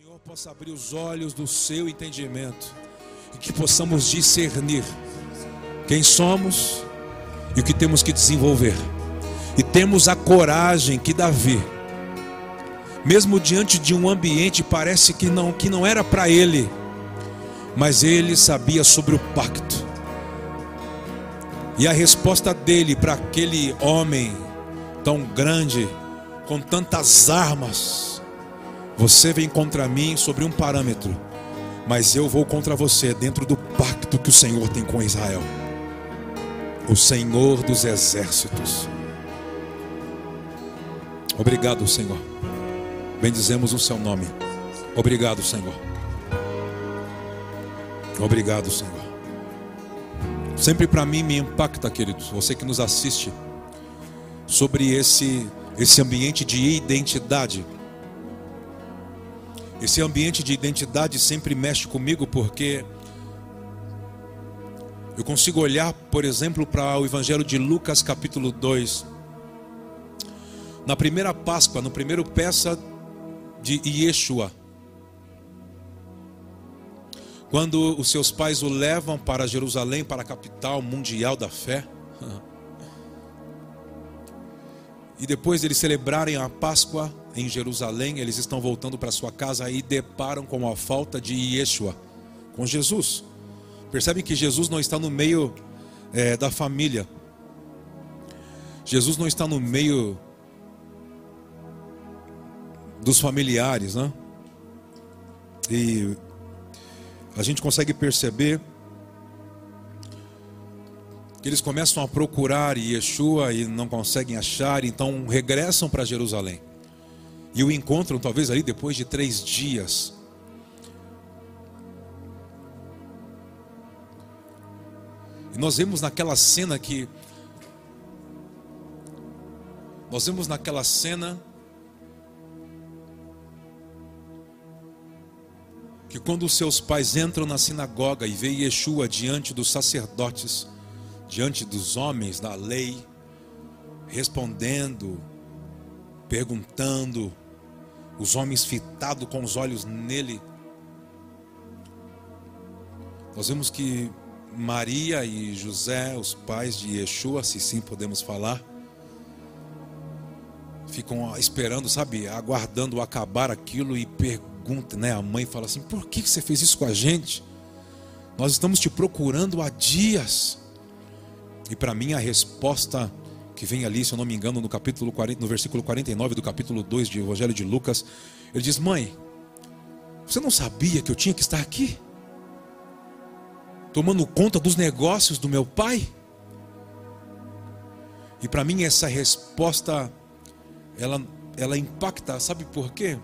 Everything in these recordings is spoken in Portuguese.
Senhor possa abrir os olhos do seu entendimento e que possamos discernir quem somos e o que temos que desenvolver. E temos a coragem que Davi, mesmo diante de um ambiente parece que não que não era para ele, mas ele sabia sobre o pacto. E a resposta dele para aquele homem tão grande, com tantas armas, você vem contra mim sobre um parâmetro, mas eu vou contra você dentro do pacto que o Senhor tem com Israel. O Senhor dos exércitos. Obrigado, Senhor. Bendizemos o seu nome. Obrigado, Senhor. Obrigado, Senhor. Sempre para mim me impacta, queridos, você que nos assiste, sobre esse esse ambiente de identidade esse ambiente de identidade sempre mexe comigo porque eu consigo olhar, por exemplo, para o Evangelho de Lucas, capítulo 2. Na primeira Páscoa, no primeiro peça de Yeshua. Quando os seus pais o levam para Jerusalém, para a capital mundial da fé. E depois de eles celebrarem a Páscoa, em Jerusalém, eles estão voltando para sua casa e deparam com a falta de Yeshua, com Jesus. Percebem que Jesus não está no meio é, da família. Jesus não está no meio dos familiares, né? E a gente consegue perceber que eles começam a procurar Yeshua e não conseguem achar, então regressam para Jerusalém e o encontram talvez ali depois de três dias. E nós vemos naquela cena que. Nós vemos naquela cena que quando os seus pais entram na sinagoga e veem Yeshua diante dos sacerdotes, diante dos homens da lei, respondendo perguntando, os homens fitados com os olhos nele. Nós vemos que Maria e José, os pais de Yeshua, se sim podemos falar, ficam esperando, sabe, aguardando acabar aquilo e pergunta, né? A mãe fala assim: por que você fez isso com a gente? Nós estamos te procurando há dias. E para mim a resposta que vem ali, se eu não me engano, no capítulo 40, no versículo 49 do capítulo 2 do Evangelho de Lucas, ele diz: "Mãe, você não sabia que eu tinha que estar aqui? Tomando conta dos negócios do meu pai?" E para mim essa resposta ela ela impacta, sabe por quê?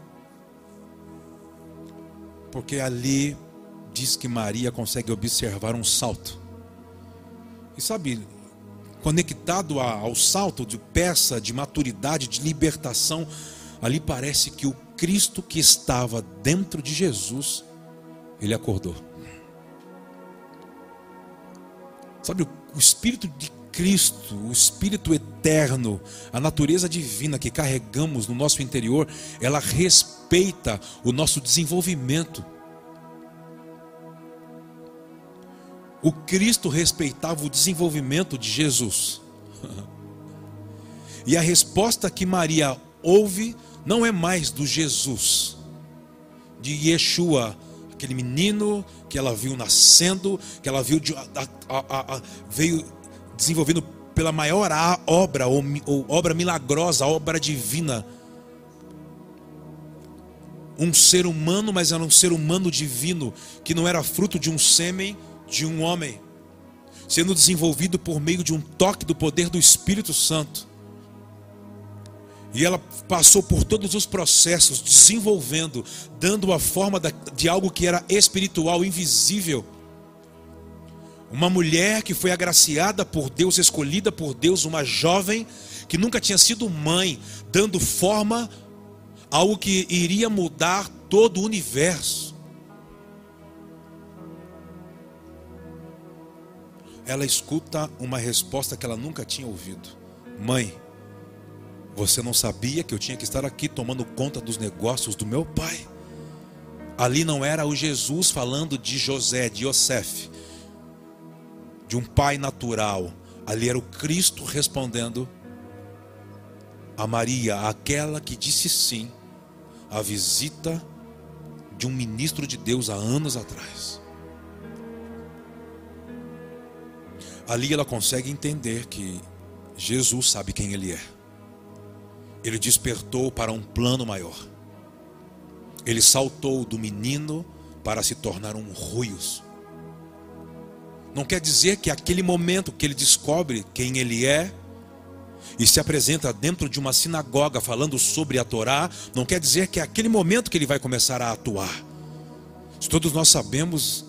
Porque ali diz que Maria consegue observar um salto. E sabe, conectado ao salto de peça, de maturidade, de libertação, ali parece que o Cristo que estava dentro de Jesus, ele acordou. Sabe, o Espírito de Cristo, o Espírito eterno, a natureza divina que carregamos no nosso interior, ela respeita o nosso desenvolvimento. O Cristo respeitava o desenvolvimento de Jesus. E a resposta que Maria ouve não é mais do Jesus, de Yeshua, aquele menino que ela viu nascendo, que ela viu de, a, a, a, veio desenvolvendo pela maior obra, ou, ou obra milagrosa, obra divina. Um ser humano, mas era um ser humano divino, que não era fruto de um sêmen de um homem, sendo desenvolvido por meio de um toque do poder do Espírito Santo. E ela passou por todos os processos, desenvolvendo, dando a forma de algo que era espiritual, invisível. Uma mulher que foi agraciada por Deus, escolhida por Deus, uma jovem que nunca tinha sido mãe, dando forma a algo que iria mudar todo o universo. Ela escuta uma resposta que ela nunca tinha ouvido: Mãe, você não sabia que eu tinha que estar aqui tomando conta dos negócios do meu pai? Ali não era o Jesus falando de José, de Yosef, de um pai natural. Ali era o Cristo respondendo a Maria, aquela que disse sim à visita de um ministro de Deus há anos atrás. Ali ela consegue entender que Jesus sabe quem ele é. Ele despertou para um plano maior. Ele saltou do menino para se tornar um ruios. Não quer dizer que aquele momento que ele descobre quem ele é e se apresenta dentro de uma sinagoga falando sobre a Torá, não quer dizer que é aquele momento que ele vai começar a atuar. Se todos nós sabemos,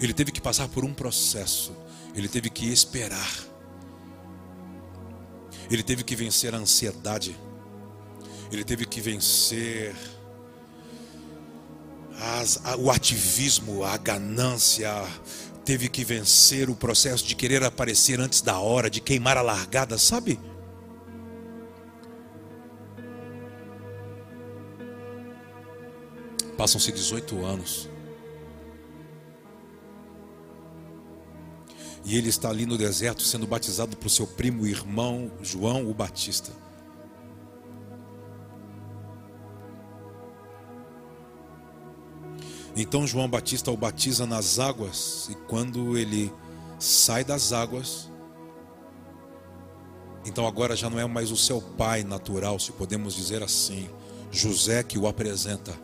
ele teve que passar por um processo, ele teve que esperar, ele teve que vencer a ansiedade, ele teve que vencer as, a, o ativismo, a ganância, teve que vencer o processo de querer aparecer antes da hora, de queimar a largada, sabe? Passam-se 18 anos. E ele está ali no deserto sendo batizado por seu primo irmão João o Batista. Então João Batista o batiza nas águas, e quando ele sai das águas, então agora já não é mais o seu pai natural, se podemos dizer assim, José que o apresenta,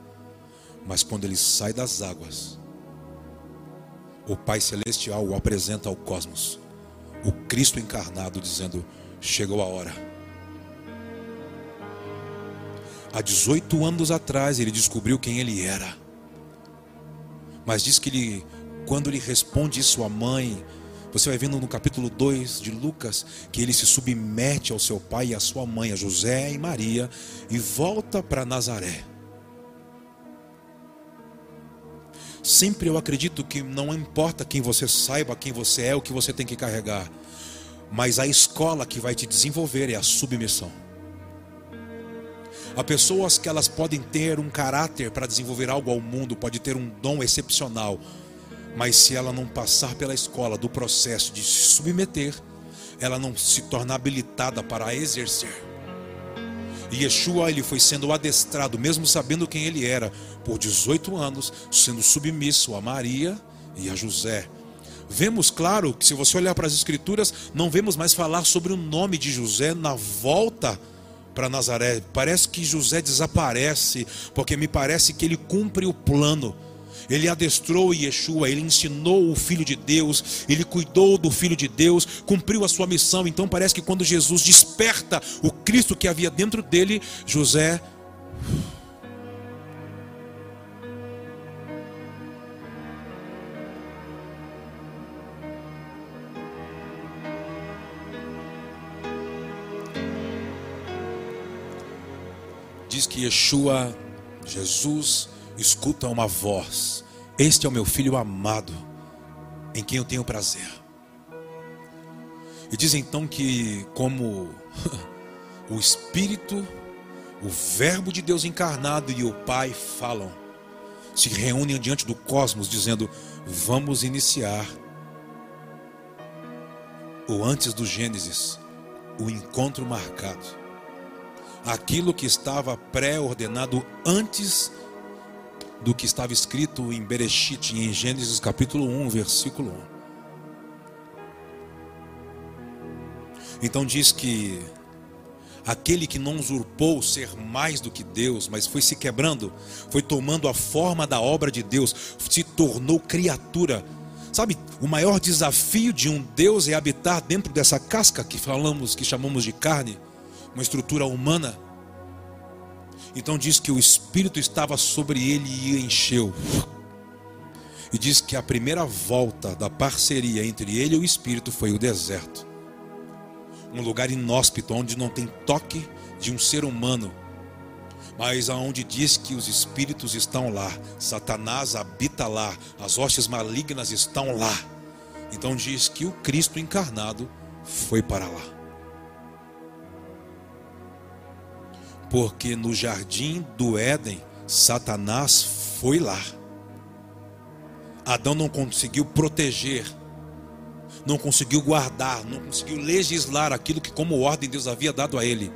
mas quando ele sai das águas, o Pai Celestial o apresenta ao cosmos, o Cristo encarnado, dizendo: Chegou a hora. Há 18 anos atrás ele descobriu quem ele era. Mas diz que ele, quando ele responde isso à mãe, você vai vendo no capítulo 2 de Lucas que ele se submete ao seu pai e à sua mãe, a José e Maria, e volta para Nazaré. Sempre eu acredito que não importa quem você saiba, quem você é, o que você tem que carregar, mas a escola que vai te desenvolver é a submissão. Há pessoas que elas podem ter um caráter para desenvolver algo ao mundo, pode ter um dom excepcional, mas se ela não passar pela escola do processo de se submeter, ela não se torna habilitada para exercer. E Yeshua ele foi sendo adestrado, mesmo sabendo quem ele era, por 18 anos, sendo submisso a Maria e a José. Vemos, claro, que se você olhar para as Escrituras, não vemos mais falar sobre o nome de José na volta para Nazaré. Parece que José desaparece, porque me parece que ele cumpre o plano. Ele adestrou Yeshua, ele ensinou o Filho de Deus, ele cuidou do Filho de Deus, cumpriu a sua missão. Então parece que quando Jesus desperta o Cristo que havia dentro dele, José diz que Yeshua, Jesus, escuta uma voz: Este é o meu filho amado, em quem eu tenho prazer. E diz então que, como o Espírito, o Verbo de Deus encarnado e o Pai falam, se reúnem diante do cosmos, dizendo: Vamos iniciar o antes do Gênesis, o encontro marcado aquilo que estava pré-ordenado antes do que estava escrito em Bereshit, em Gênesis capítulo 1, versículo 1. Então diz que aquele que não usurpou ser mais do que Deus, mas foi se quebrando, foi tomando a forma da obra de Deus, se tornou criatura. Sabe, o maior desafio de um Deus é habitar dentro dessa casca que falamos, que chamamos de carne uma estrutura humana. Então diz que o Espírito estava sobre ele e encheu. E diz que a primeira volta da parceria entre ele e o Espírito foi o deserto. Um lugar inóspito, onde não tem toque de um ser humano, mas aonde diz que os espíritos estão lá, Satanás habita lá, as hostes malignas estão lá. Então diz que o Cristo encarnado foi para lá. Porque no jardim do Éden, Satanás foi lá. Adão não conseguiu proteger, não conseguiu guardar, não conseguiu legislar aquilo que, como ordem, Deus havia dado a ele.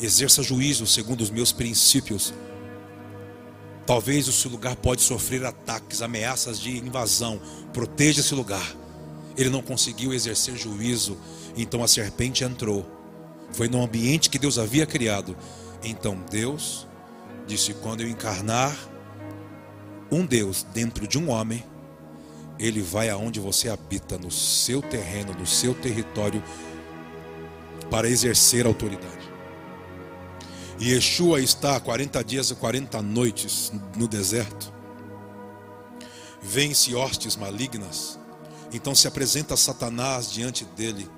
Exerça juízo segundo os meus princípios. Talvez o seu lugar pode sofrer ataques, ameaças de invasão. Proteja esse lugar. Ele não conseguiu exercer juízo, então a serpente entrou. Foi no ambiente que Deus havia criado. Então Deus disse: quando eu encarnar um Deus dentro de um homem, ele vai aonde você habita, no seu terreno, no seu território, para exercer autoridade. E Yeshua está 40 dias e 40 noites no deserto. Vence hostes malignas. Então se apresenta Satanás diante dele.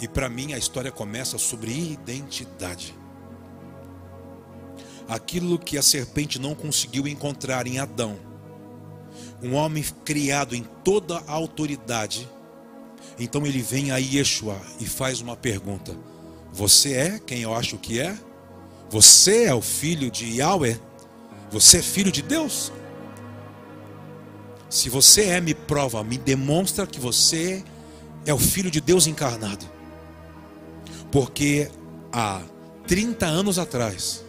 E para mim a história começa sobre identidade aquilo que a serpente não conseguiu encontrar em Adão. Um homem criado em toda a autoridade. Então ele vem a Yeshua e faz uma pergunta: Você é quem eu acho que é? Você é o filho de Yahweh? Você é filho de Deus? Se você é, me prova, me demonstra que você é o filho de Deus encarnado. Porque há 30 anos atrás,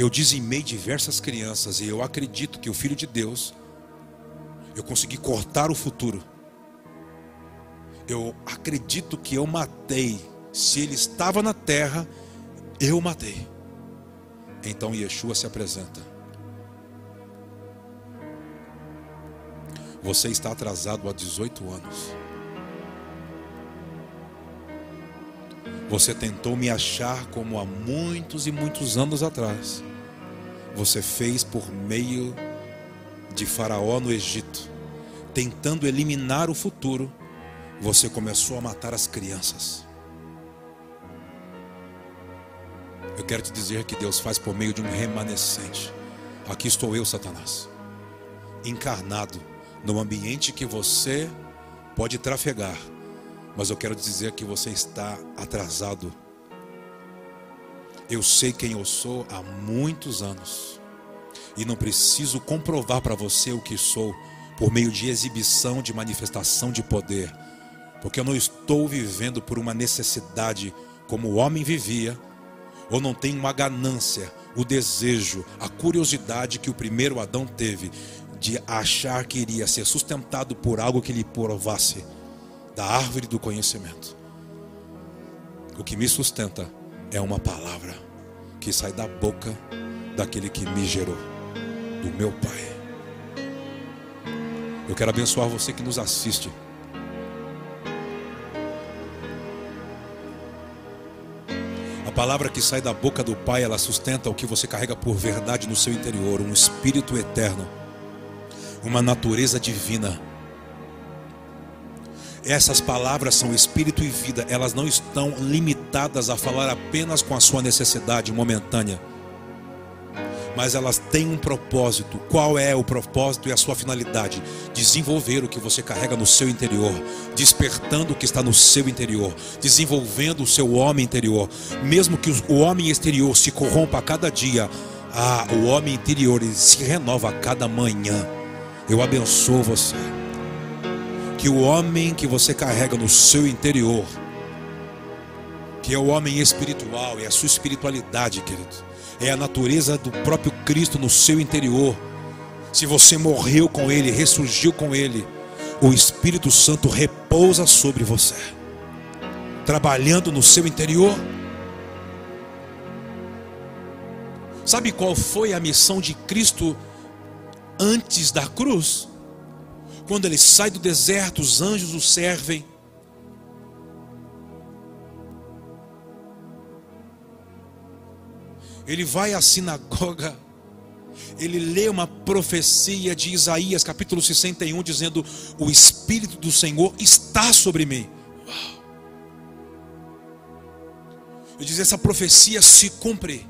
Eu dizimei diversas crianças e eu acredito que o Filho de Deus, eu consegui cortar o futuro. Eu acredito que eu matei. Se ele estava na terra, eu matei. Então Yeshua se apresenta. Você está atrasado há 18 anos. Você tentou me achar como há muitos e muitos anos atrás você fez por meio de Faraó no Egito, tentando eliminar o futuro, você começou a matar as crianças. Eu quero te dizer que Deus faz por meio de um remanescente. Aqui estou eu, Satanás, encarnado no ambiente que você pode trafegar, mas eu quero dizer que você está atrasado eu sei quem eu sou há muitos anos. E não preciso comprovar para você o que sou por meio de exibição, de manifestação de poder. Porque eu não estou vivendo por uma necessidade como o homem vivia, ou não tenho uma ganância, o desejo, a curiosidade que o primeiro Adão teve de achar que iria ser sustentado por algo que lhe provasse da árvore do conhecimento. O que me sustenta é uma palavra que sai da boca daquele que me gerou, do meu Pai. Eu quero abençoar você que nos assiste. A palavra que sai da boca do Pai, ela sustenta o que você carrega por verdade no seu interior, um espírito eterno, uma natureza divina essas palavras são espírito e vida, elas não estão limitadas a falar apenas com a sua necessidade momentânea, mas elas têm um propósito. Qual é o propósito e a sua finalidade? Desenvolver o que você carrega no seu interior, despertando o que está no seu interior, desenvolvendo o seu homem interior, mesmo que o homem exterior se corrompa a cada dia. Ah, o homem interior se renova a cada manhã. Eu abençoo você que o homem que você carrega no seu interior, que é o homem espiritual, é a sua espiritualidade, querido, é a natureza do próprio Cristo no seu interior. Se você morreu com Ele, ressurgiu com Ele, o Espírito Santo repousa sobre você, trabalhando no seu interior. Sabe qual foi a missão de Cristo antes da cruz? Quando ele sai do deserto, os anjos o servem. Ele vai à sinagoga, ele lê uma profecia de Isaías, capítulo 61, dizendo: O Espírito do Senhor está sobre mim. Uau. Ele diz: Essa profecia se cumpre.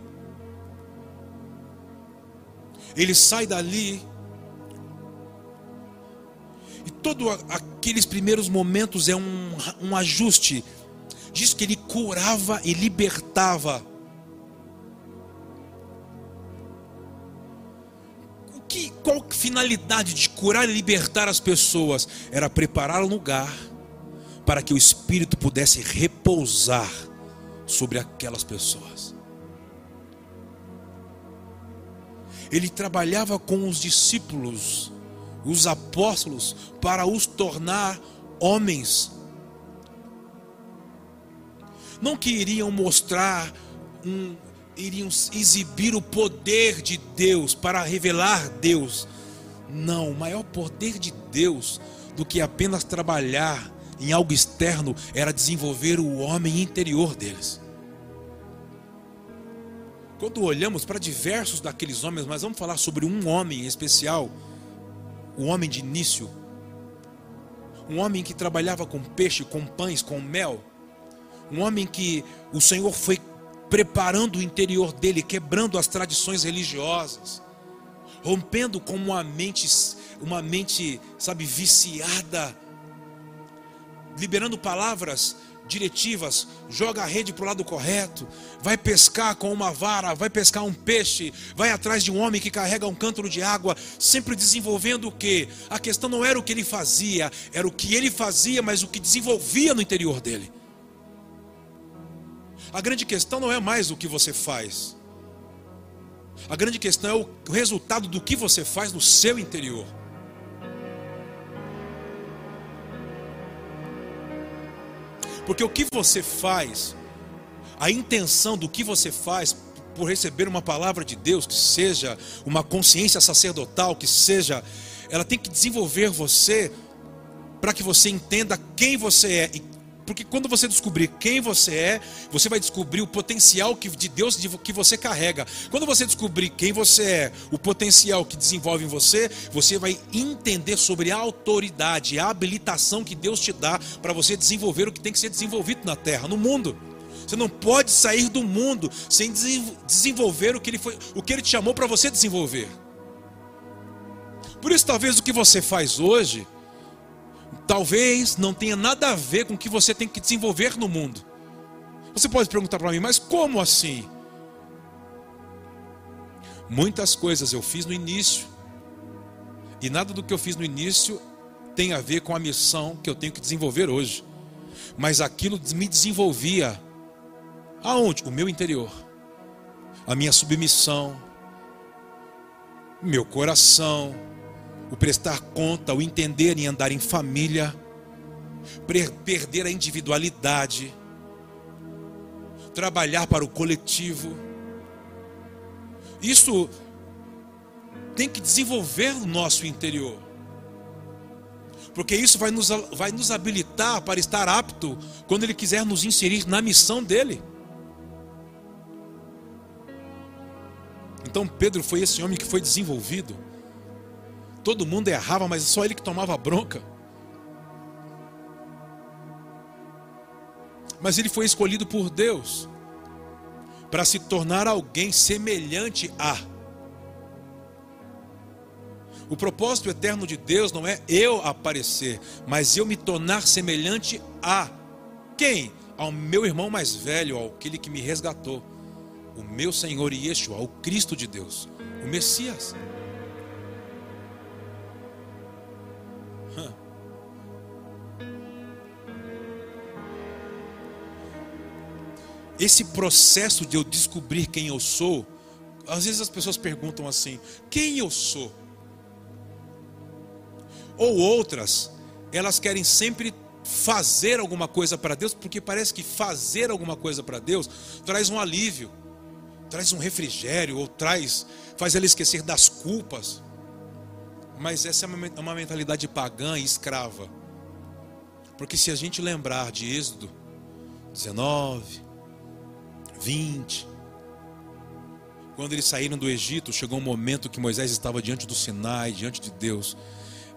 Ele sai dali Todos aqueles primeiros momentos é um, um ajuste. Diz que ele curava e libertava. Que, qual finalidade de curar e libertar as pessoas? Era preparar o lugar para que o Espírito pudesse repousar sobre aquelas pessoas. Ele trabalhava com os discípulos os apóstolos, para os tornar homens. Não que iriam mostrar um, iriam exibir o poder de Deus para revelar Deus. Não, o maior poder de Deus do que apenas trabalhar em algo externo era desenvolver o homem interior deles. Quando olhamos para diversos daqueles homens, mas vamos falar sobre um homem em especial, o homem de início, um homem que trabalhava com peixe, com pães, com mel, um homem que o Senhor foi preparando o interior dele, quebrando as tradições religiosas, rompendo com uma mente, uma mente, sabe, viciada, liberando palavras diretivas, joga a rede para o lado correto, vai pescar com uma vara, vai pescar um peixe, vai atrás de um homem que carrega um cântaro de água, sempre desenvolvendo o que? A questão não era o que ele fazia, era o que ele fazia, mas o que desenvolvia no interior dele. A grande questão não é mais o que você faz. A grande questão é o resultado do que você faz no seu interior. Porque o que você faz, a intenção do que você faz por receber uma palavra de Deus, que seja uma consciência sacerdotal, que seja, ela tem que desenvolver você para que você entenda quem você é e porque quando você descobrir quem você é, você vai descobrir o potencial que, de Deus que você carrega. Quando você descobrir quem você é, o potencial que desenvolve em você, você vai entender sobre a autoridade, a habilitação que Deus te dá para você desenvolver o que tem que ser desenvolvido na terra, no mundo. Você não pode sair do mundo sem desenvolver o que ele, foi, o que ele te chamou para você desenvolver. Por isso, talvez o que você faz hoje talvez não tenha nada a ver com o que você tem que desenvolver no mundo. Você pode perguntar para mim, mas como assim? Muitas coisas eu fiz no início, e nada do que eu fiz no início tem a ver com a missão que eu tenho que desenvolver hoje. Mas aquilo me desenvolvia aonde? O meu interior, a minha submissão, meu coração, o prestar conta, o entender e andar em família, perder a individualidade, trabalhar para o coletivo. Isso tem que desenvolver o nosso interior. Porque isso vai nos, vai nos habilitar para estar apto quando Ele quiser nos inserir na missão dele. Então Pedro foi esse homem que foi desenvolvido. Todo mundo errava, mas só ele que tomava bronca. Mas ele foi escolhido por Deus para se tornar alguém semelhante a. O propósito eterno de Deus não é eu aparecer, mas eu me tornar semelhante a quem? Ao meu irmão mais velho, ao aquele que me resgatou, o meu Senhor Yeshua, o Cristo de Deus, o Messias. Esse processo de eu descobrir quem eu sou, às vezes as pessoas perguntam assim: quem eu sou? Ou outras, elas querem sempre fazer alguma coisa para Deus, porque parece que fazer alguma coisa para Deus traz um alívio, traz um refrigério, ou traz, faz ela esquecer das culpas. Mas essa é uma mentalidade pagã e escrava. Porque se a gente lembrar de Êxodo 19, 20. Quando eles saíram do Egito, chegou um momento que Moisés estava diante do Sinai, diante de Deus.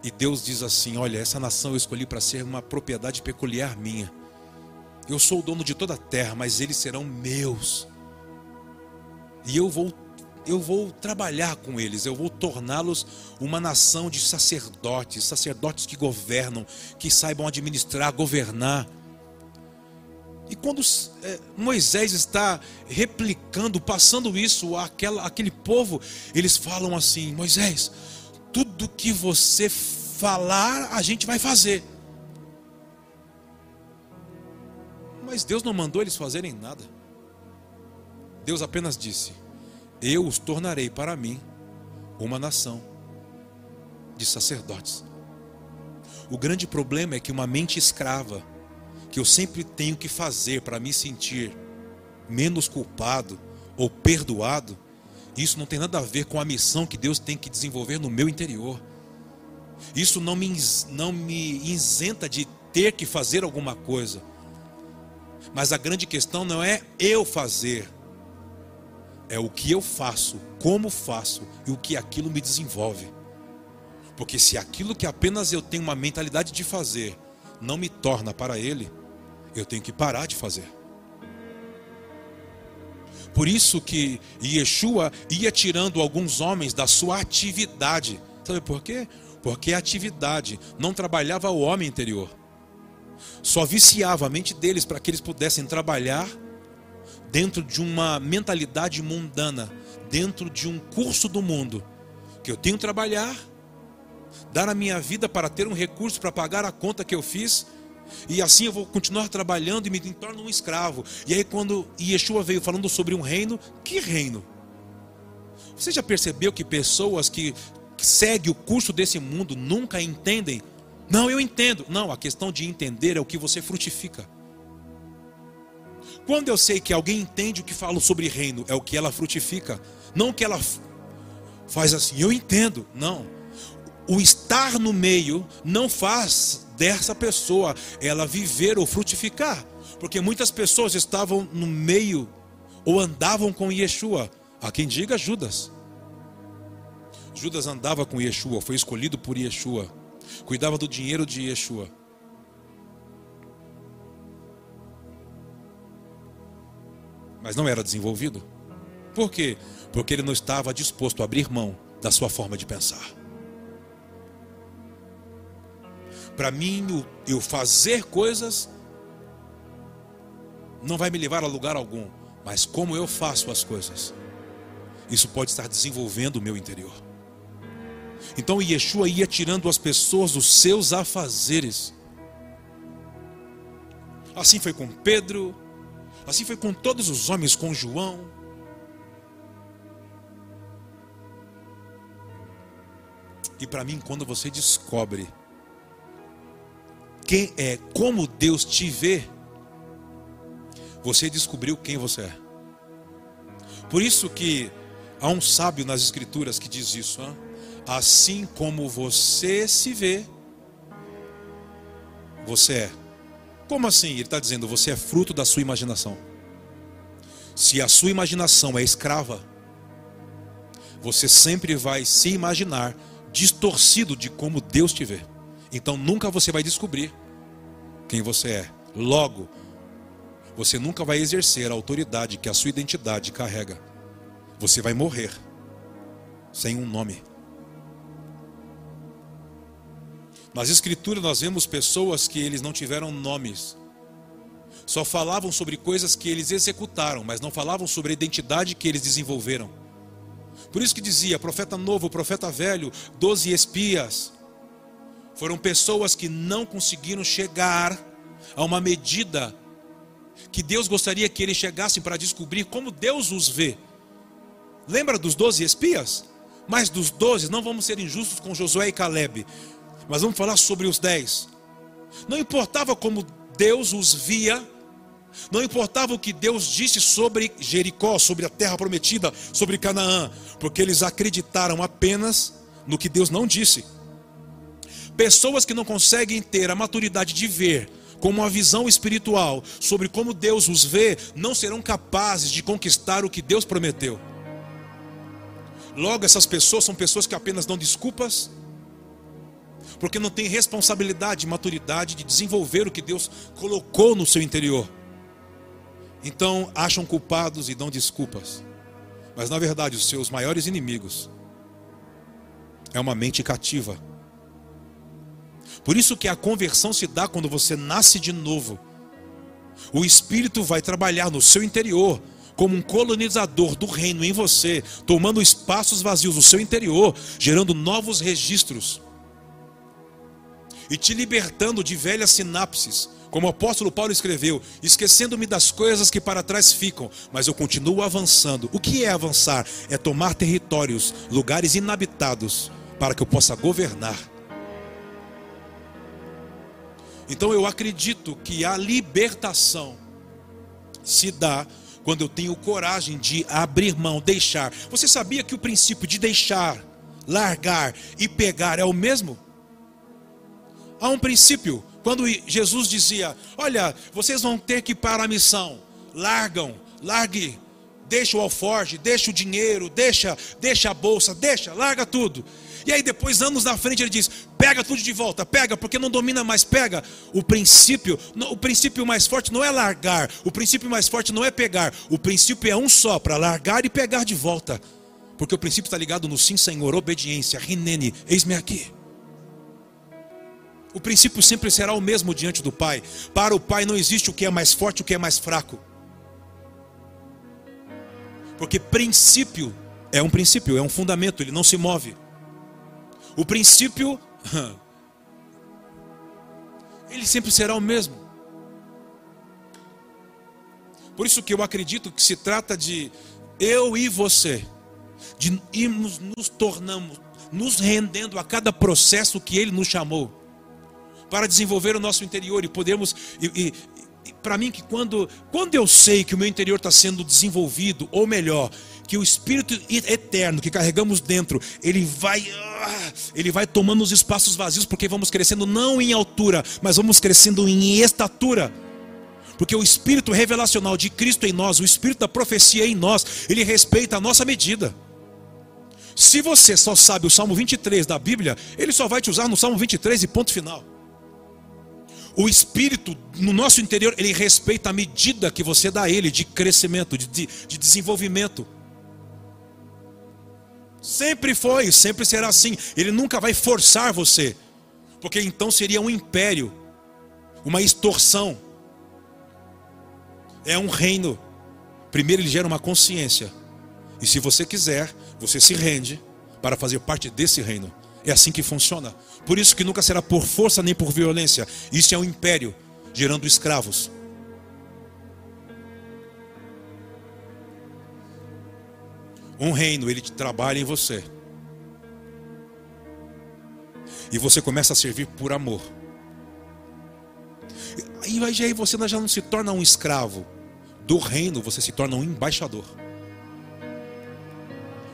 E Deus diz assim: Olha, essa nação eu escolhi para ser uma propriedade peculiar minha. Eu sou o dono de toda a terra, mas eles serão meus. E eu vou eu vou trabalhar com eles, eu vou torná-los uma nação de sacerdotes, sacerdotes que governam, que saibam administrar, governar. E quando é, Moisés está replicando, passando isso àquela, àquele povo, eles falam assim: Moisés, tudo que você falar, a gente vai fazer. Mas Deus não mandou eles fazerem nada. Deus apenas disse: Eu os tornarei para mim uma nação de sacerdotes. O grande problema é que uma mente escrava, que eu sempre tenho que fazer para me sentir menos culpado ou perdoado, isso não tem nada a ver com a missão que Deus tem que desenvolver no meu interior. Isso não me, não me isenta de ter que fazer alguma coisa. Mas a grande questão não é eu fazer, é o que eu faço, como faço e o que aquilo me desenvolve. Porque se aquilo que apenas eu tenho uma mentalidade de fazer não me torna para Ele, eu tenho que parar de fazer. Por isso que Yeshua ia tirando alguns homens da sua atividade. Sabe por quê? Porque a atividade não trabalhava o homem interior. Só viciava a mente deles para que eles pudessem trabalhar dentro de uma mentalidade mundana, dentro de um curso do mundo, que eu tenho que trabalhar, dar a minha vida para ter um recurso para pagar a conta que eu fiz, e assim eu vou continuar trabalhando e me torno um escravo. E aí, quando Yeshua veio falando sobre um reino, que reino? Você já percebeu que pessoas que seguem o curso desse mundo nunca entendem? Não, eu entendo. Não, a questão de entender é o que você frutifica. Quando eu sei que alguém entende o que falo sobre reino, é o que ela frutifica, não que ela faz assim, eu entendo. Não. O estar no meio não faz dessa pessoa ela viver ou frutificar, porque muitas pessoas estavam no meio ou andavam com Yeshua. Há quem diga Judas. Judas andava com Yeshua, foi escolhido por Yeshua, cuidava do dinheiro de Yeshua. mas não era desenvolvido. Por quê? Porque ele não estava disposto a abrir mão da sua forma de pensar. Para mim, eu fazer coisas não vai me levar a lugar algum, mas como eu faço as coisas, isso pode estar desenvolvendo o meu interior. Então Yeshua ia tirando as pessoas dos seus afazeres. Assim foi com Pedro, Assim foi com todos os homens, com João. E para mim, quando você descobre quem é, como Deus te vê, você descobriu quem você é. Por isso que há um sábio nas escrituras que diz isso, hein? assim como você se vê, você é. Como assim? Ele está dizendo: você é fruto da sua imaginação. Se a sua imaginação é escrava, você sempre vai se imaginar distorcido de como Deus te vê. Então nunca você vai descobrir quem você é. Logo, você nunca vai exercer a autoridade que a sua identidade carrega. Você vai morrer sem um nome. Nas escrituras nós vemos pessoas que eles não tiveram nomes. Só falavam sobre coisas que eles executaram, mas não falavam sobre a identidade que eles desenvolveram. Por isso que dizia, profeta novo, profeta velho, doze espias. Foram pessoas que não conseguiram chegar a uma medida que Deus gostaria que eles chegassem para descobrir como Deus os vê. Lembra dos doze espias? Mas dos doze, não vamos ser injustos com Josué e Caleb. Mas vamos falar sobre os dez. Não importava como Deus os via, não importava o que Deus disse sobre Jericó, sobre a terra prometida, sobre Canaã, porque eles acreditaram apenas no que Deus não disse. Pessoas que não conseguem ter a maturidade de ver com uma visão espiritual sobre como Deus os vê, não serão capazes de conquistar o que Deus prometeu. Logo, essas pessoas são pessoas que apenas dão desculpas, porque não tem responsabilidade, maturidade de desenvolver o que Deus colocou no seu interior. Então acham culpados e dão desculpas. Mas na verdade, os seus maiores inimigos é uma mente cativa. Por isso que a conversão se dá quando você nasce de novo. O Espírito vai trabalhar no seu interior, como um colonizador do reino em você, tomando espaços vazios no seu interior, gerando novos registros e te libertando de velhas sinapses, como o apóstolo Paulo escreveu, esquecendo-me das coisas que para trás ficam, mas eu continuo avançando. O que é avançar? É tomar territórios, lugares inabitados, para que eu possa governar. Então eu acredito que a libertação se dá quando eu tenho coragem de abrir mão, deixar. Você sabia que o princípio de deixar, largar e pegar é o mesmo? Há um princípio quando Jesus dizia: Olha, vocês vão ter que ir para a missão, largam, largue, deixa o alforge, deixa o dinheiro, deixa, deixa a bolsa, deixa, larga tudo. E aí depois, anos na frente, ele diz: pega tudo de volta, pega, porque não domina mais, pega. O princípio, o princípio mais forte não é largar, o princípio mais forte não é pegar, o princípio é um só, para largar e pegar de volta. Porque o princípio está ligado no sim, Senhor, obediência, rinene, eis-me aqui. O princípio sempre será o mesmo diante do Pai. Para o Pai não existe o que é mais forte o que é mais fraco. Porque princípio é um princípio, é um fundamento, ele não se move. O princípio, ele sempre será o mesmo. Por isso que eu acredito que se trata de eu e você, de irmos nos tornamos, nos rendendo a cada processo que Ele nos chamou para desenvolver o nosso interior e podemos. E, e, e para mim, que quando, quando eu sei que o meu interior está sendo desenvolvido, ou melhor, que o Espírito eterno que carregamos dentro, ele vai, ah, ele vai tomando os espaços vazios, porque vamos crescendo não em altura, mas vamos crescendo em estatura. Porque o Espírito revelacional de Cristo em nós, o Espírito da profecia em nós, ele respeita a nossa medida. Se você só sabe o Salmo 23 da Bíblia, ele só vai te usar no Salmo 23 e ponto final. O Espírito, no nosso interior, ele respeita a medida que você dá a ele de crescimento, de, de, de desenvolvimento. Sempre foi, sempre será assim. Ele nunca vai forçar você, porque então seria um império, uma extorsão. É um reino. Primeiro ele gera uma consciência. E se você quiser, você se rende para fazer parte desse reino. É assim que funciona. Por isso que nunca será por força nem por violência. Isso é um império gerando escravos. Um reino, ele trabalha em você. E você começa a servir por amor. E aí você já não se torna um escravo. Do reino você se torna um embaixador.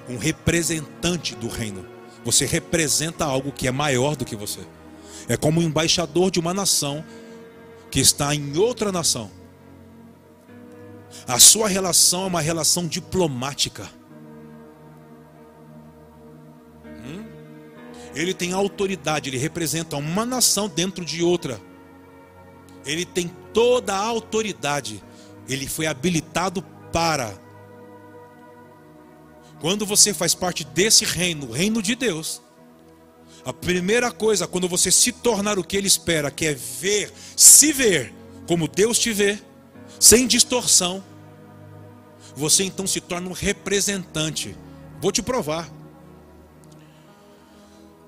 Um representante do reino. Você representa algo que é maior do que você. É como um embaixador de uma nação que está em outra nação. A sua relação é uma relação diplomática. Hum? Ele tem autoridade, ele representa uma nação dentro de outra. Ele tem toda a autoridade. Ele foi habilitado para quando você faz parte desse reino, o reino de Deus, a primeira coisa, quando você se tornar o que Ele espera, que é ver, se ver como Deus te vê, sem distorção, você então se torna um representante. Vou te provar.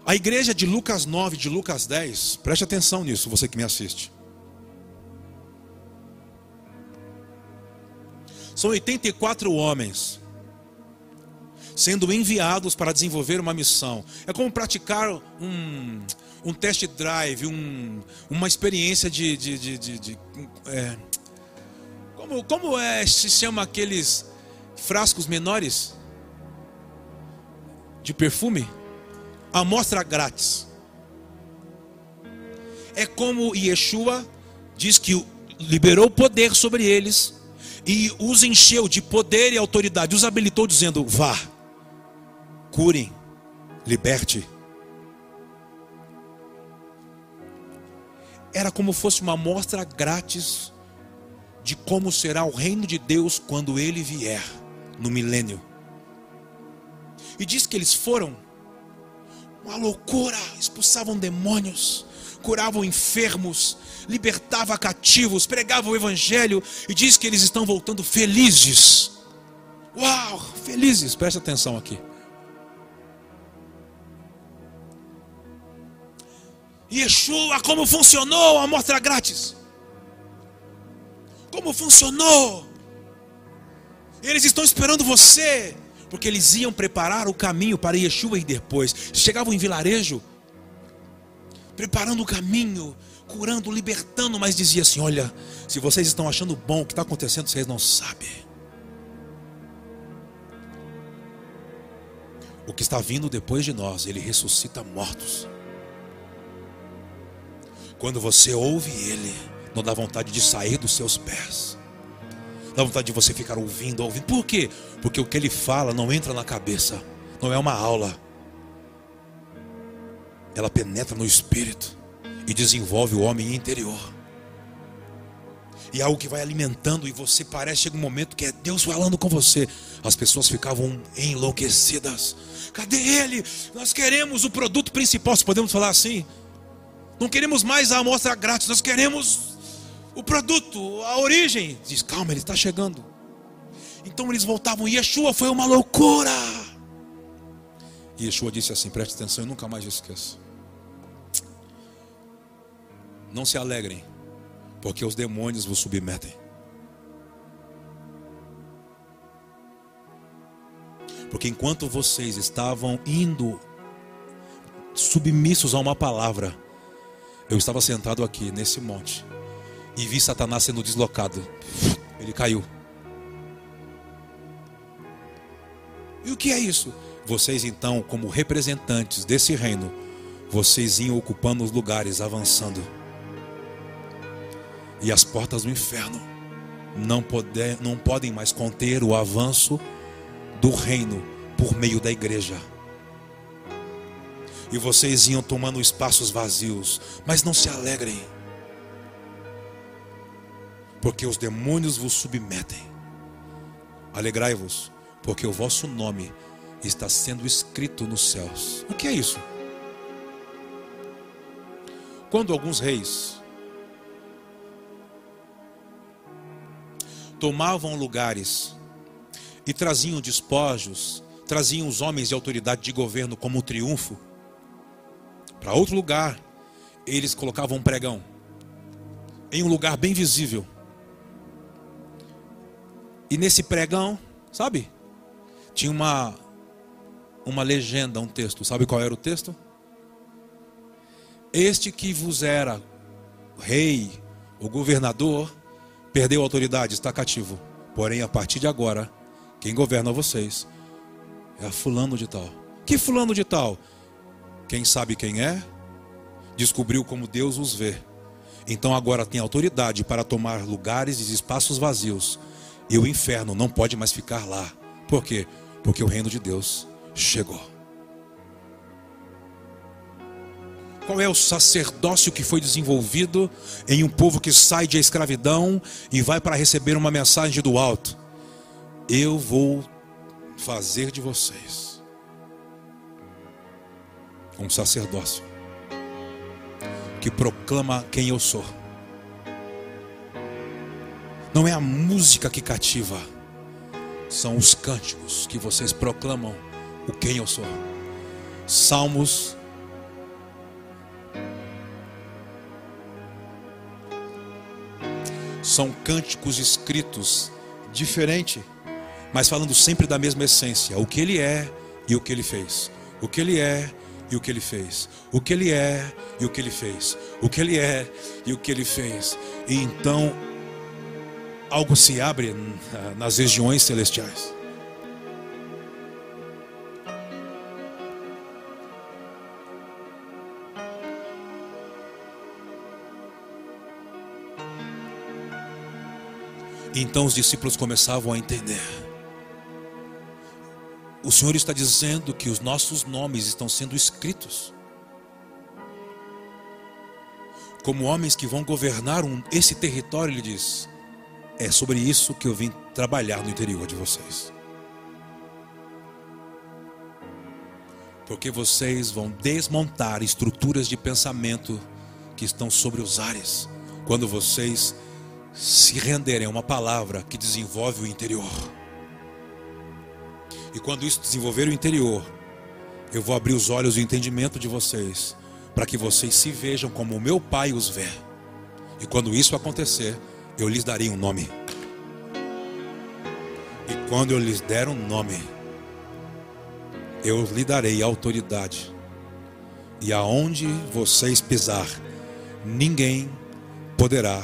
A igreja de Lucas 9, de Lucas 10, preste atenção nisso, você que me assiste. São 84 homens sendo enviados para desenvolver uma missão. É como praticar um, um test drive, um, uma experiência de. de, de, de, de é, como, como é, se chama aqueles frascos menores de perfume? Amostra grátis. É como Yeshua diz que liberou poder sobre eles e os encheu de poder e autoridade, os habilitou dizendo: vá curem, liberte. Era como fosse uma amostra grátis de como será o reino de Deus quando ele vier no milênio. E diz que eles foram uma loucura, expulsavam demônios, curavam enfermos, libertava cativos, pregava o evangelho e diz que eles estão voltando felizes. Uau, felizes, presta atenção aqui. Yeshua, como funcionou a amostra grátis? Como funcionou? Eles estão esperando você, porque eles iam preparar o caminho para Yeshua e depois. Chegavam em vilarejo, preparando o caminho, curando, libertando, mas dizia assim: Olha, se vocês estão achando bom o que está acontecendo, vocês não sabem. O que está vindo depois de nós, ele ressuscita mortos. Quando você ouve Ele, não dá vontade de sair dos seus pés. Dá vontade de você ficar ouvindo, ouvindo. Por quê? Porque o que Ele fala não entra na cabeça. Não é uma aula. Ela penetra no espírito e desenvolve o homem interior. E é algo que vai alimentando e você parece chega um momento que é Deus falando com você. As pessoas ficavam enlouquecidas. Cadê ele? Nós queremos o produto principal, se podemos falar assim. Não queremos mais a amostra grátis, nós queremos o produto, a origem. Diz, calma, ele está chegando. Então eles voltavam, Yeshua foi uma loucura. E Yeshua disse assim: preste atenção, eu nunca mais esqueço. Não se alegrem, porque os demônios vos submetem. Porque enquanto vocês estavam indo submissos a uma palavra, eu estava sentado aqui nesse monte e vi Satanás sendo deslocado. Ele caiu. E o que é isso? Vocês então, como representantes desse reino, vocês iam ocupando os lugares, avançando. E as portas do inferno não, poder, não podem mais conter o avanço do reino por meio da igreja e vocês iam tomando espaços vazios, mas não se alegrem, porque os demônios vos submetem. Alegrai-vos, porque o vosso nome está sendo escrito nos céus. O que é isso? Quando alguns reis tomavam lugares e traziam despojos, traziam os homens de autoridade de governo como triunfo, para outro lugar, eles colocavam um pregão em um lugar bem visível. E nesse pregão, sabe? Tinha uma uma legenda, um texto. Sabe qual era o texto? Este que vos era rei, o governador, perdeu a autoridade, está cativo. Porém, a partir de agora, quem governa vocês é fulano de tal. Que fulano de tal? Quem sabe quem é, descobriu como Deus os vê. Então agora tem autoridade para tomar lugares e espaços vazios. E o inferno não pode mais ficar lá. Por quê? Porque o reino de Deus chegou. Qual é o sacerdócio que foi desenvolvido em um povo que sai de escravidão e vai para receber uma mensagem do alto? Eu vou fazer de vocês um sacerdócio que proclama quem eu sou. Não é a música que cativa, são os cânticos que vocês proclamam o quem eu sou. Salmos são cânticos escritos diferente, mas falando sempre da mesma essência, o que ele é e o que ele fez. O que ele é e o que ele fez, o que ele é e o que ele fez, o que ele é e o que ele fez. E então algo se abre nas regiões celestiais. Então os discípulos começavam a entender o Senhor está dizendo que os nossos nomes estão sendo escritos como homens que vão governar um, esse território. Ele diz: é sobre isso que eu vim trabalhar no interior de vocês. Porque vocês vão desmontar estruturas de pensamento que estão sobre os ares, quando vocês se renderem a uma palavra que desenvolve o interior. E quando isso desenvolver o interior, eu vou abrir os olhos e o entendimento de vocês, para que vocês se vejam como o meu Pai os vê. E quando isso acontecer, eu lhes darei um nome. E quando eu lhes der um nome, eu lhe darei autoridade. E aonde vocês pisar, ninguém poderá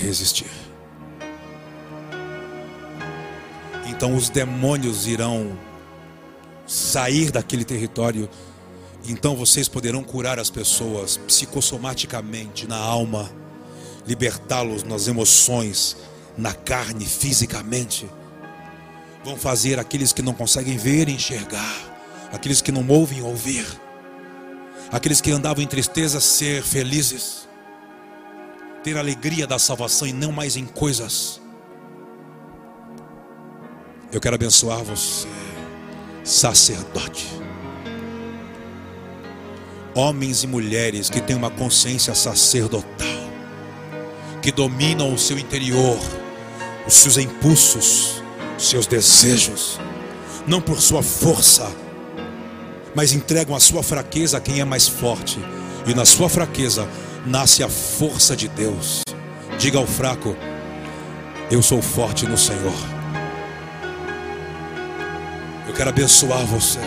resistir. Então os demônios irão sair daquele território. Então vocês poderão curar as pessoas psicossomaticamente, na alma, libertá-los nas emoções, na carne, fisicamente. Vão fazer aqueles que não conseguem ver enxergar, aqueles que não ouvem ouvir, aqueles que andavam em tristeza ser felizes ter alegria da salvação e não mais em coisas. Eu quero abençoar você, sacerdote. Homens e mulheres que têm uma consciência sacerdotal, que dominam o seu interior, os seus impulsos, os seus desejos, não por sua força, mas entregam a sua fraqueza a quem é mais forte, e na sua fraqueza nasce a força de Deus. Diga ao fraco: Eu sou forte no Senhor. Eu quero abençoar você.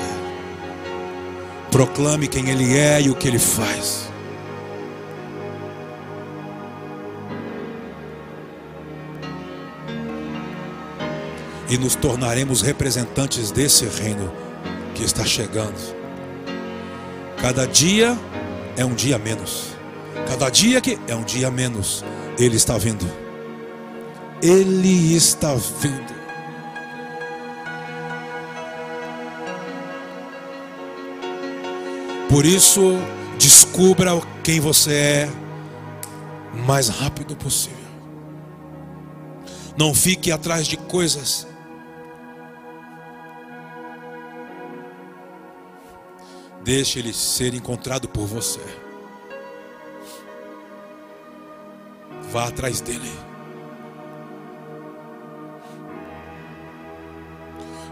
Proclame quem Ele é e o que Ele faz. E nos tornaremos representantes desse reino que está chegando. Cada dia é um dia menos. Cada dia que é um dia menos, Ele está vindo. Ele está vindo. Por isso, descubra quem você é o mais rápido possível. Não fique atrás de coisas. Deixe ele ser encontrado por você. Vá atrás dele.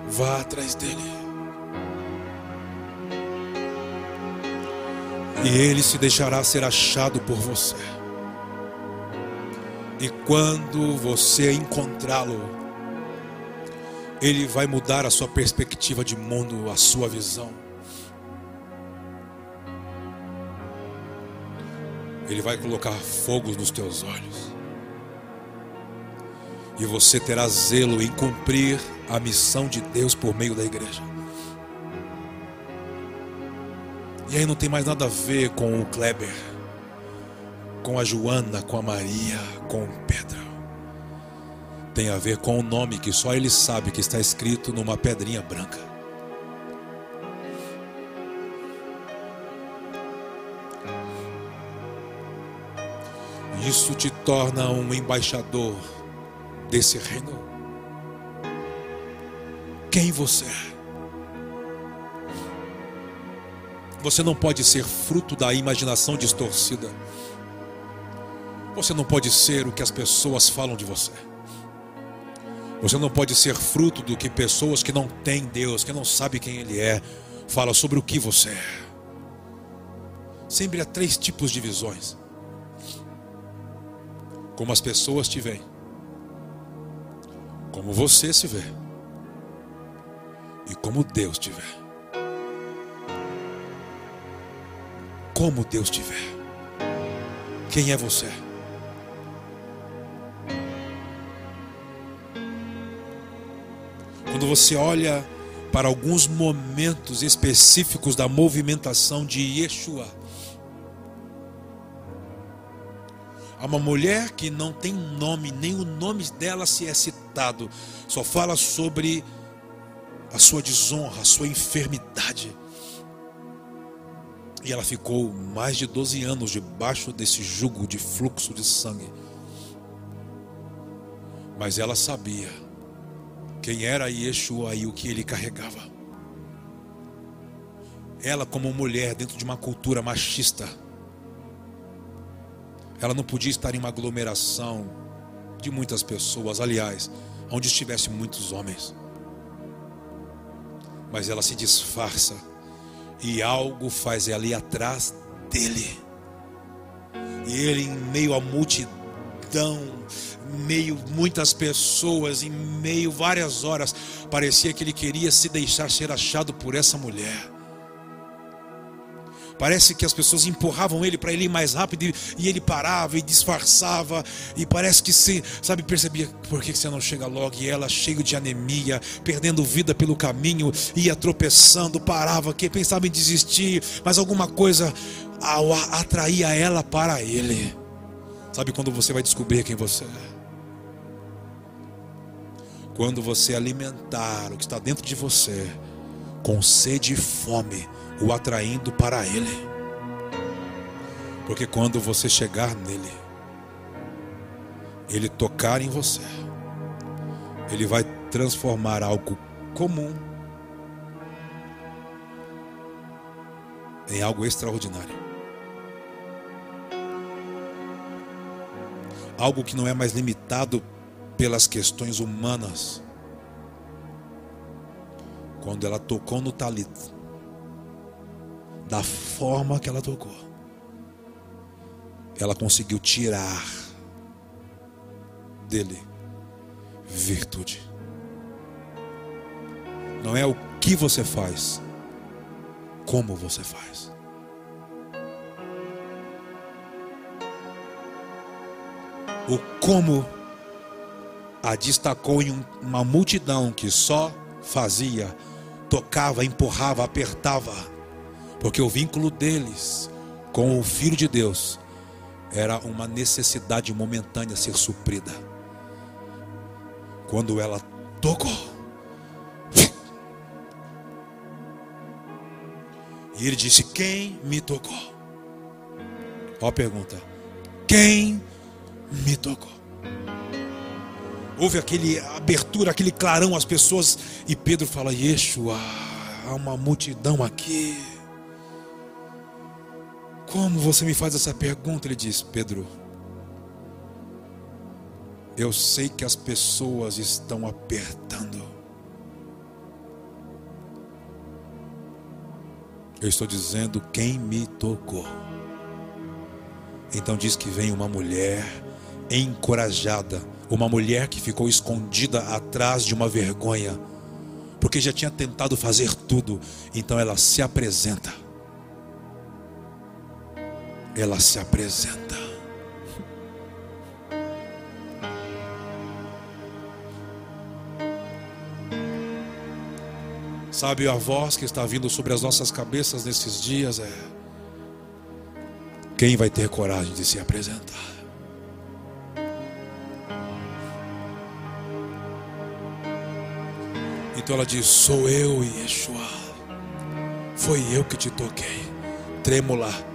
Vá atrás dele. E ele se deixará ser achado por você. E quando você encontrá-lo, ele vai mudar a sua perspectiva de mundo, a sua visão. Ele vai colocar fogo nos teus olhos. E você terá zelo em cumprir a missão de Deus por meio da igreja. E aí não tem mais nada a ver com o Kleber, com a Joana, com a Maria, com o Pedro. Tem a ver com o nome que só ele sabe que está escrito numa pedrinha branca. Isso te torna um embaixador desse reino. Quem você é? Você não pode ser fruto da imaginação distorcida. Você não pode ser o que as pessoas falam de você. Você não pode ser fruto do que pessoas que não têm Deus, que não sabem quem Ele é, falam sobre o que você é. Sempre há três tipos de visões como as pessoas te veem, como você se vê e como Deus te vê. Como Deus te vê. Quem é você? Quando você olha para alguns momentos específicos da movimentação de Yeshua, Há uma mulher que não tem nome, nem o nome dela se é citado, só fala sobre a sua desonra, a sua enfermidade. E ela ficou mais de 12 anos debaixo desse jugo de fluxo de sangue. Mas ela sabia quem era Yeshua e o que ele carregava. Ela, como mulher, dentro de uma cultura machista, Ela não podia estar em uma aglomeração de muitas pessoas, aliás, onde estivesse muitos homens. Mas ela se disfarça e algo faz ir atrás dele. E ele, em meio à multidão, meio muitas pessoas, em meio várias horas, parecia que ele queria se deixar ser achado por essa mulher. Parece que as pessoas empurravam ele para ele ir mais rápido e ele parava e disfarçava. E parece que se, sabe, percebia por que você não chega logo. E ela, cheio de anemia, perdendo vida pelo caminho, ia tropeçando, parava, que pensava em desistir, mas alguma coisa atraía ela para ele. Sabe quando você vai descobrir quem você é? Quando você alimentar o que está dentro de você com sede e fome o atraindo para Ele. Porque quando você chegar nele, Ele tocar em você, Ele vai transformar algo comum em algo extraordinário. Algo que não é mais limitado pelas questões humanas. Quando ela tocou no talito, da forma que ela tocou, ela conseguiu tirar dele virtude. Não é o que você faz, como você faz. O como a destacou em uma multidão que só fazia, tocava, empurrava, apertava porque o vínculo deles com o Filho de Deus era uma necessidade momentânea ser suprida. Quando ela tocou, e ele disse: Quem me tocou? Ó a pergunta: Quem me tocou? Houve aquele abertura, aquele clarão às pessoas, e Pedro fala: Yeshua, há uma multidão aqui. Como você me faz essa pergunta? Ele diz: Pedro, eu sei que as pessoas estão apertando. Eu estou dizendo quem me tocou. Então diz que vem uma mulher encorajada, uma mulher que ficou escondida atrás de uma vergonha, porque já tinha tentado fazer tudo. Então ela se apresenta ela se apresenta. Sabe, a voz que está vindo sobre as nossas cabeças nesses dias é: quem vai ter coragem de se apresentar? Então ela diz: Sou eu, Yeshua. Foi eu que te toquei. Trêmula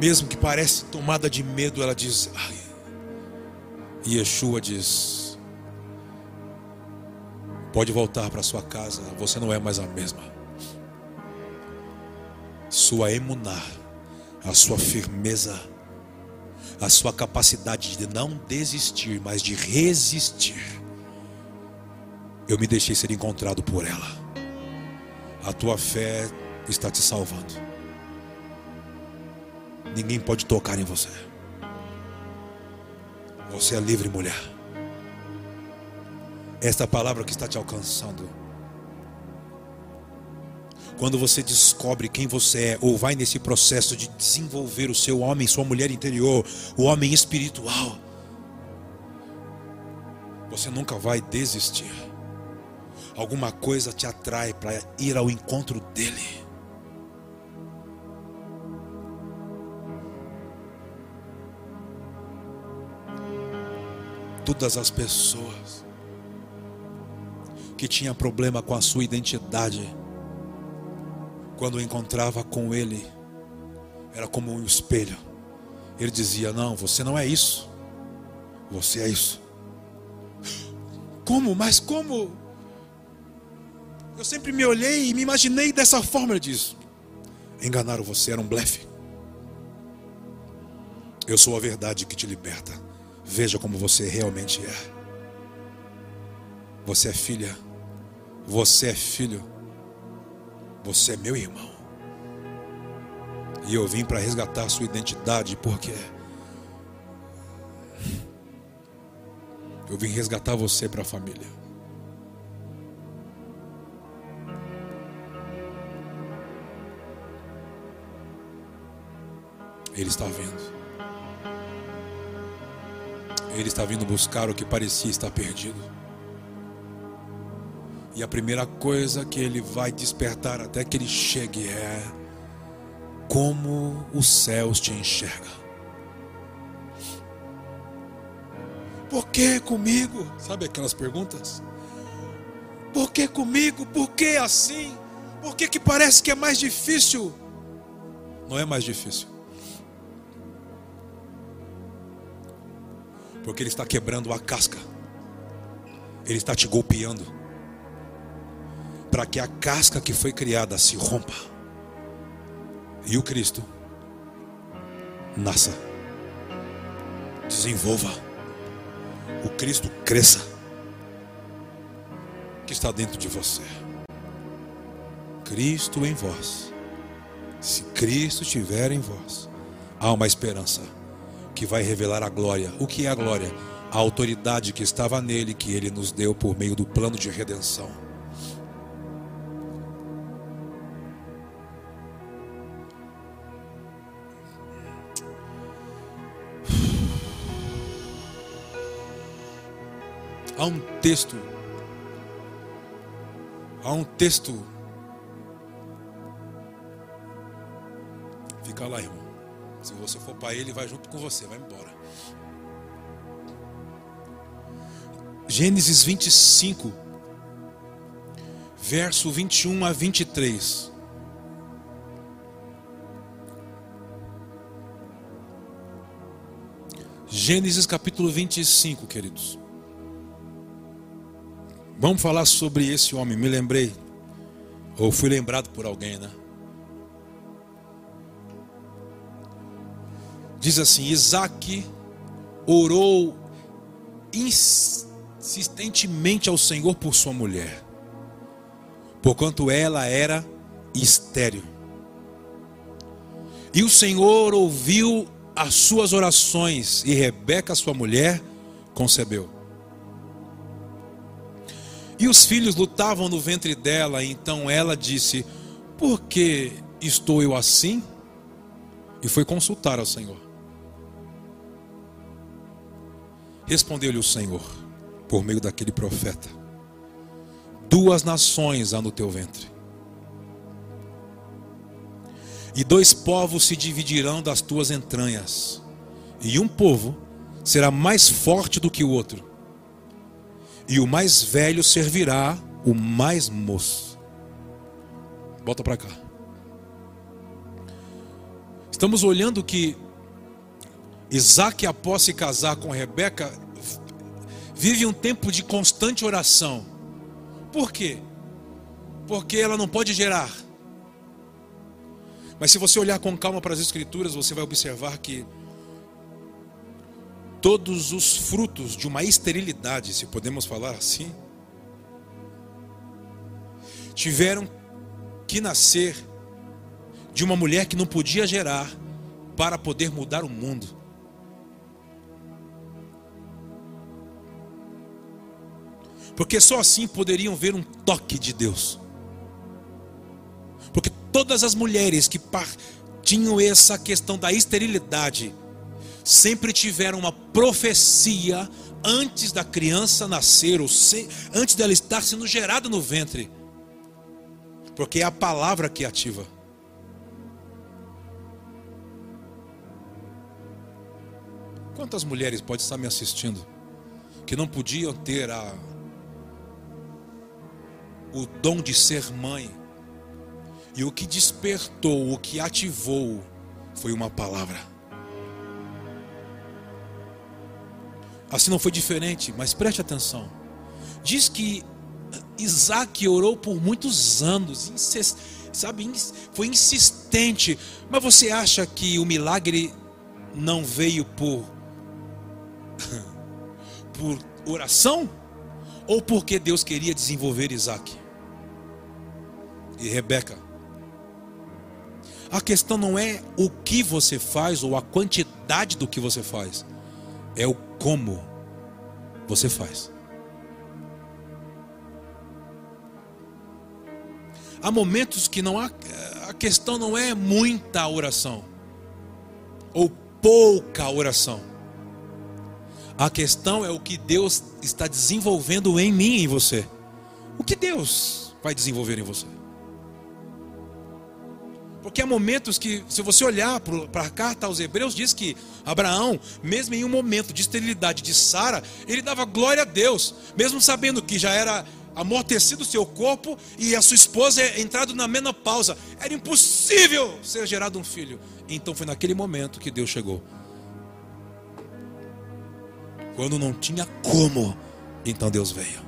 mesmo que parece tomada de medo, ela diz: Ai. E Yeshua diz: Pode voltar para sua casa, você não é mais a mesma. Sua emuná, a sua firmeza, a sua capacidade de não desistir, mas de resistir. Eu me deixei ser encontrado por ela. A tua fé está te salvando. Ninguém pode tocar em você. Você é livre, mulher. Esta palavra que está te alcançando. Quando você descobre quem você é, ou vai nesse processo de desenvolver o seu homem, sua mulher interior, o homem espiritual, você nunca vai desistir. Alguma coisa te atrai para ir ao encontro dele. Todas as pessoas que tinha problema com a sua identidade, quando encontrava com ele, era como um espelho. Ele dizia: Não, você não é isso, você é isso. Como? Mas como? Eu sempre me olhei e me imaginei dessa forma. Ele diz: Enganaram você, era um blefe. Eu sou a verdade que te liberta. Veja como você realmente é. Você é filha. Você é filho. Você é meu irmão. E eu vim para resgatar a sua identidade, porque eu vim resgatar você para a família. Ele está vindo. Ele está vindo buscar o que parecia estar perdido. E a primeira coisa que ele vai despertar até que ele chegue é como os céus te enxergam. Por que comigo? Sabe aquelas perguntas? Por que comigo? Por que assim? Por que, que parece que é mais difícil? Não é mais difícil. Porque Ele está quebrando a casca, Ele está te golpeando, para que a casca que foi criada se rompa. E o Cristo nasça, desenvolva, o Cristo cresça, que está dentro de você. Cristo em vós. Se Cristo estiver em vós, há uma esperança que vai revelar a glória. O que é a glória? A autoridade que estava nele, que ele nos deu por meio do plano de redenção. Há um texto, há um texto. Fica lá, irmão. Se você for para ele, vai junto com você, vai embora. Gênesis 25, verso 21 a 23. Gênesis capítulo 25, queridos. Vamos falar sobre esse homem. Me lembrei, ou fui lembrado por alguém, né? Diz assim: Isaac orou insistentemente ao Senhor por sua mulher, porquanto ela era estéril. E o Senhor ouviu as suas orações, e Rebeca, sua mulher, concebeu. E os filhos lutavam no ventre dela, então ela disse: Por que estou eu assim? E foi consultar ao Senhor. Respondeu-lhe o Senhor, por meio daquele profeta: Duas nações há no teu ventre, e dois povos se dividirão das tuas entranhas, e um povo será mais forte do que o outro e o mais velho servirá o mais moço. Volta para cá. Estamos olhando que Isaac, após se casar com Rebeca, vive um tempo de constante oração. Por quê? Porque ela não pode gerar. Mas se você olhar com calma para as Escrituras, você vai observar que todos os frutos de uma esterilidade, se podemos falar assim, tiveram que nascer de uma mulher que não podia gerar para poder mudar o mundo. Porque só assim poderiam ver um toque de Deus. Porque todas as mulheres que tinham essa questão da esterilidade, sempre tiveram uma profecia antes da criança nascer, ou se, antes dela estar sendo gerada no ventre. Porque é a palavra que ativa. Quantas mulheres podem estar me assistindo que não podiam ter a, o dom de ser mãe, e o que despertou, o que ativou, foi uma palavra. Assim não foi diferente, mas preste atenção. Diz que Isaac orou por muitos anos, sabe, foi insistente. Mas você acha que o milagre não veio por por oração ou porque Deus queria desenvolver Isaac e Rebeca? A questão não é o que você faz ou a quantidade do que você faz, é o como você faz. Há momentos que não há, a questão não é muita oração ou pouca oração. A questão é o que Deus está desenvolvendo em mim e em você. O que Deus vai desenvolver em você? Porque há momentos que, se você olhar para a carta aos Hebreus, diz que Abraão, mesmo em um momento de esterilidade de Sara, ele dava glória a Deus, mesmo sabendo que já era amortecido o seu corpo e a sua esposa entrado na menopausa. Era impossível ser gerado um filho. Então foi naquele momento que Deus chegou. Quando não tinha como, então Deus veio.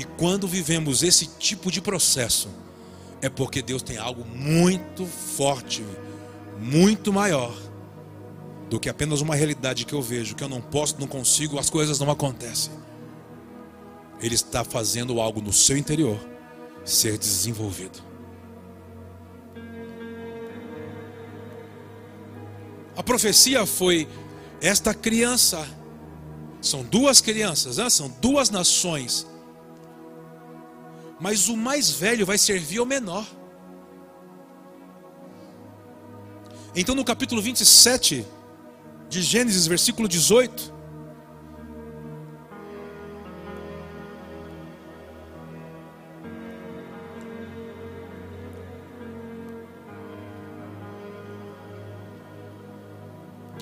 E quando vivemos esse tipo de processo, é porque Deus tem algo muito forte, muito maior do que apenas uma realidade que eu vejo, que eu não posso, não consigo, as coisas não acontecem. Ele está fazendo algo no seu interior ser desenvolvido. A profecia foi esta criança. São duas crianças, né? são duas nações mas o mais velho vai servir ao menor. Então, no capítulo 27 de Gênesis, versículo 18,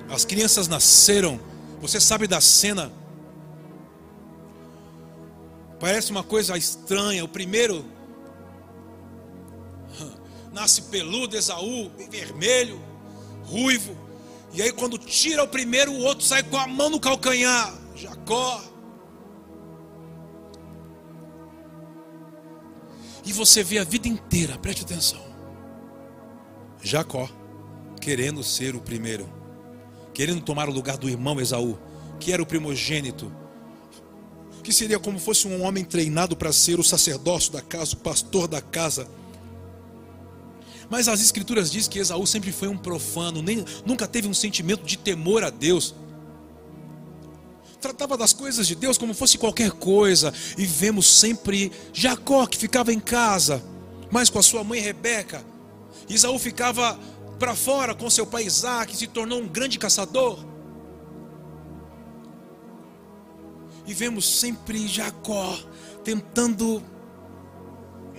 as crianças nasceram. Você sabe da cena Parece uma coisa estranha. O primeiro nasce peludo, Esaú, vermelho, ruivo. E aí quando tira o primeiro, o outro sai com a mão no calcanhar. Jacó. E você vê a vida inteira, preste atenção. Jacó querendo ser o primeiro, querendo tomar o lugar do irmão Esaú, que era o primogênito que seria como fosse um homem treinado para ser o sacerdócio da casa, o pastor da casa. Mas as escrituras dizem que Esaú sempre foi um profano, nem, nunca teve um sentimento de temor a Deus. Tratava das coisas de Deus como fosse qualquer coisa. E vemos sempre Jacó que ficava em casa, mas com a sua mãe Rebeca. Esaú ficava para fora com seu pai Isaac, se tornou um grande caçador. E vemos sempre Jacó tentando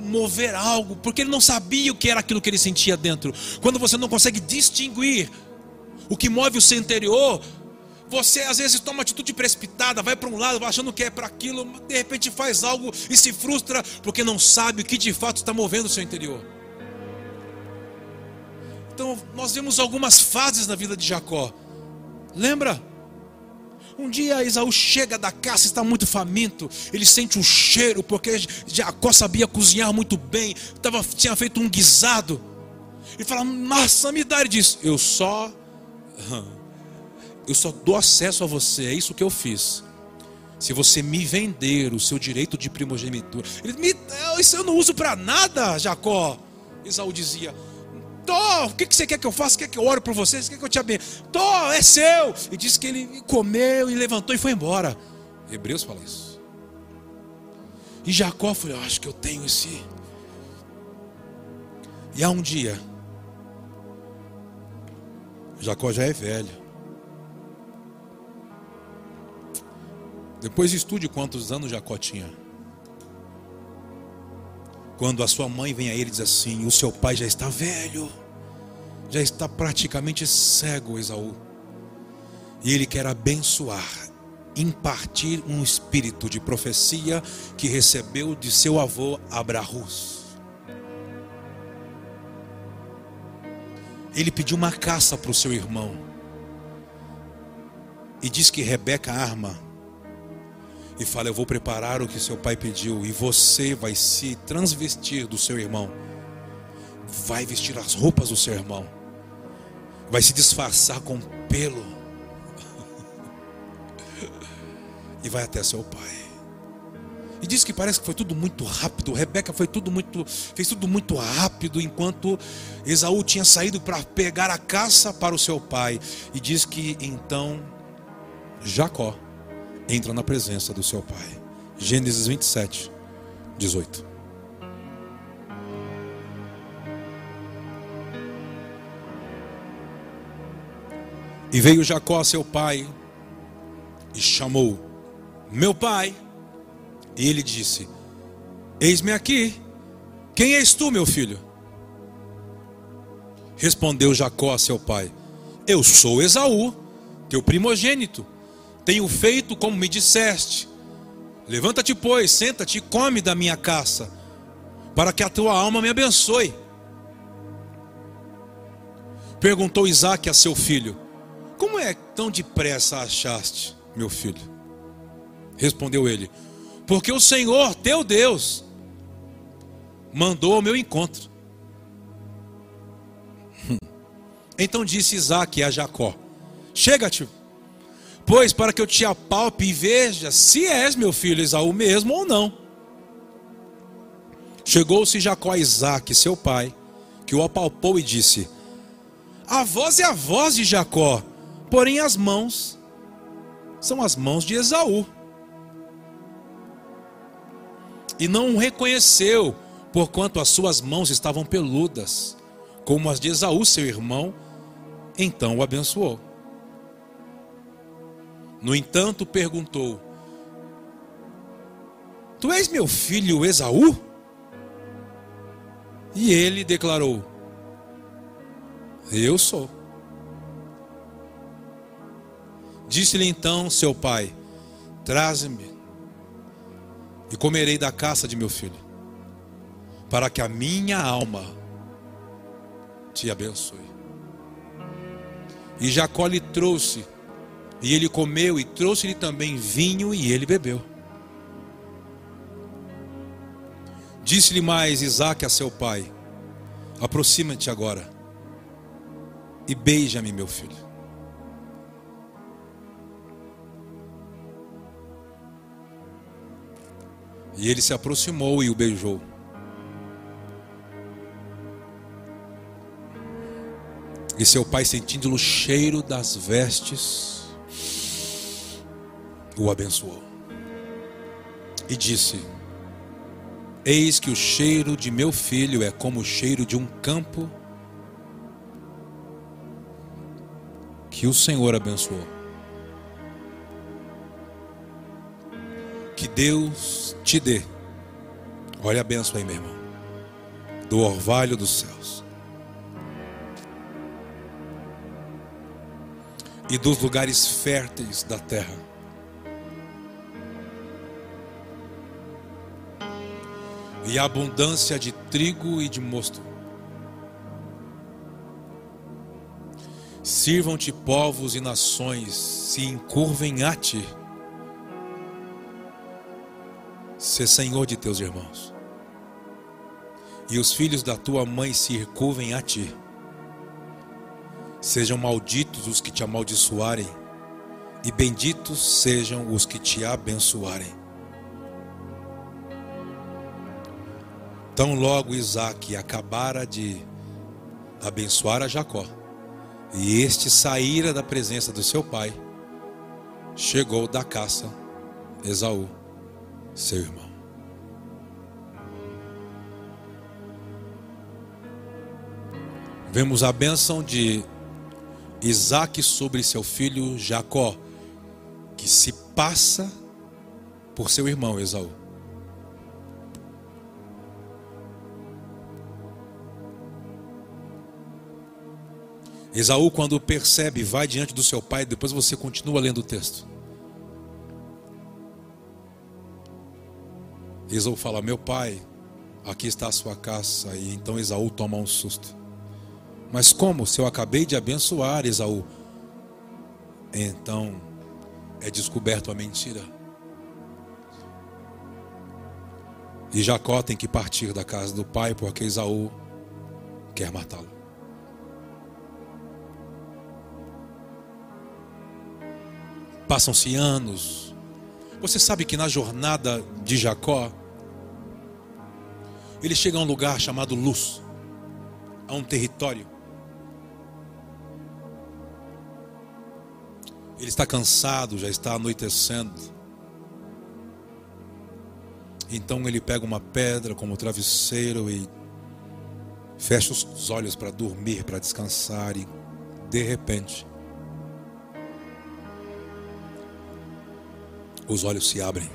mover algo, porque ele não sabia o que era aquilo que ele sentia dentro. Quando você não consegue distinguir o que move o seu interior, você às vezes toma atitude precipitada, vai para um lado achando que é para aquilo, de repente faz algo e se frustra porque não sabe o que de fato está movendo o seu interior. Então, nós vemos algumas fases na vida de Jacó. Lembra? Um dia Isaú chega da caça, está muito faminto. Ele sente um cheiro, porque Jacó sabia cozinhar muito bem. Tava, tinha feito um guisado. Ele fala: Massa, me dá. Ele diz: Eu só. Eu só dou acesso a você. É isso que eu fiz. Se você me vender o seu direito de primogenitura. Ele me, isso eu não uso para nada, Jacó. Isaú dizia: Tô, o que, que você quer que eu faça? Quer que eu ore por você? Quer que eu te abençoe? Tô, é seu. E disse que ele comeu e levantou e foi embora. Hebreus fala isso. E Jacó falou: eu acho que eu tenho esse. E há um dia, Jacó já é velho. Depois estude quantos anos Jacó tinha. Quando a sua mãe vem a ele e diz assim: O seu pai já está velho, já está praticamente cego, Esaú. E ele quer abençoar, impartir um espírito de profecia que recebeu de seu avô Abrahus. Ele pediu uma caça para o seu irmão. E diz que Rebeca arma e fala: Eu vou preparar o que seu pai pediu, e você vai se transvestir do seu irmão, vai vestir as roupas do seu irmão, vai se disfarçar com pelo e vai até seu pai. E diz que parece que foi tudo muito rápido. Rebeca foi tudo muito, fez tudo muito rápido, enquanto Esaú tinha saído para pegar a caça para o seu pai. E diz que então Jacó entra na presença do seu pai. Gênesis 27, 18. E veio Jacó a seu pai e chamou: Meu pai. E ele disse: Eis-me aqui. Quem és tu, meu filho? Respondeu Jacó a seu pai: Eu sou Esaú, teu primogênito. Tenho feito como me disseste. Levanta-te, pois, senta-te e come da minha caça, para que a tua alma me abençoe. Perguntou Isaac a seu filho: Como é tão depressa achaste, meu filho? Respondeu ele: porque o Senhor, teu Deus, mandou ao meu encontro. Então disse Isaac a Jacó: Chega-te, pois para que eu te apalpe e veja se és meu filho Esaú mesmo ou não. Chegou-se Jacó a Isaac, seu pai, que o apalpou e disse: A voz é a voz de Jacó, porém as mãos são as mãos de Esaú e não o reconheceu, porquanto as suas mãos estavam peludas, como as de Esaú, seu irmão, então o abençoou. No entanto, perguntou: Tu és meu filho Esaú? E ele declarou: Eu sou. Disse-lhe então seu pai: Traze-me e comerei da caça de meu filho, para que a minha alma te abençoe. E Jacó lhe trouxe, e ele comeu, e trouxe-lhe também vinho, e ele bebeu. Disse-lhe mais Isaac a seu pai: Aproxima-te agora e beija-me, meu filho. E ele se aproximou e o beijou. E seu pai, sentindo o cheiro das vestes, o abençoou. E disse: Eis que o cheiro de meu filho é como o cheiro de um campo que o Senhor abençoou. Que Deus te dê. Olha a benção aí, meu irmão. Do orvalho dos céus. E dos lugares férteis da terra. E abundância de trigo e de mosto. Sirvam-te povos e nações, se encurvem a ti ser senhor de teus irmãos. E os filhos da tua mãe se recurvem a ti. Sejam malditos os que te amaldiçoarem, e benditos sejam os que te abençoarem. Tão logo Isaac acabara de abençoar a Jacó, e este saíra da presença do seu pai, chegou da caça Esaú seu irmão. Vemos a bênção de Isaac sobre seu filho Jacó, que se passa por seu irmão Esaú. Esaú, quando percebe, vai diante do seu pai, depois você continua lendo o texto. Esaú fala: Meu pai, aqui está a sua caça. E então Esaú toma um susto. Mas como? Se eu acabei de abençoar Esaú. Então é descoberto a mentira. E Jacó tem que partir da casa do pai porque Esaú quer matá-lo. Passam-se anos. Você sabe que na jornada de Jacó, ele chega a um lugar chamado Luz, a um território. Ele está cansado, já está anoitecendo. Então ele pega uma pedra como travesseiro e fecha os olhos para dormir, para descansar e de repente os olhos se abrem.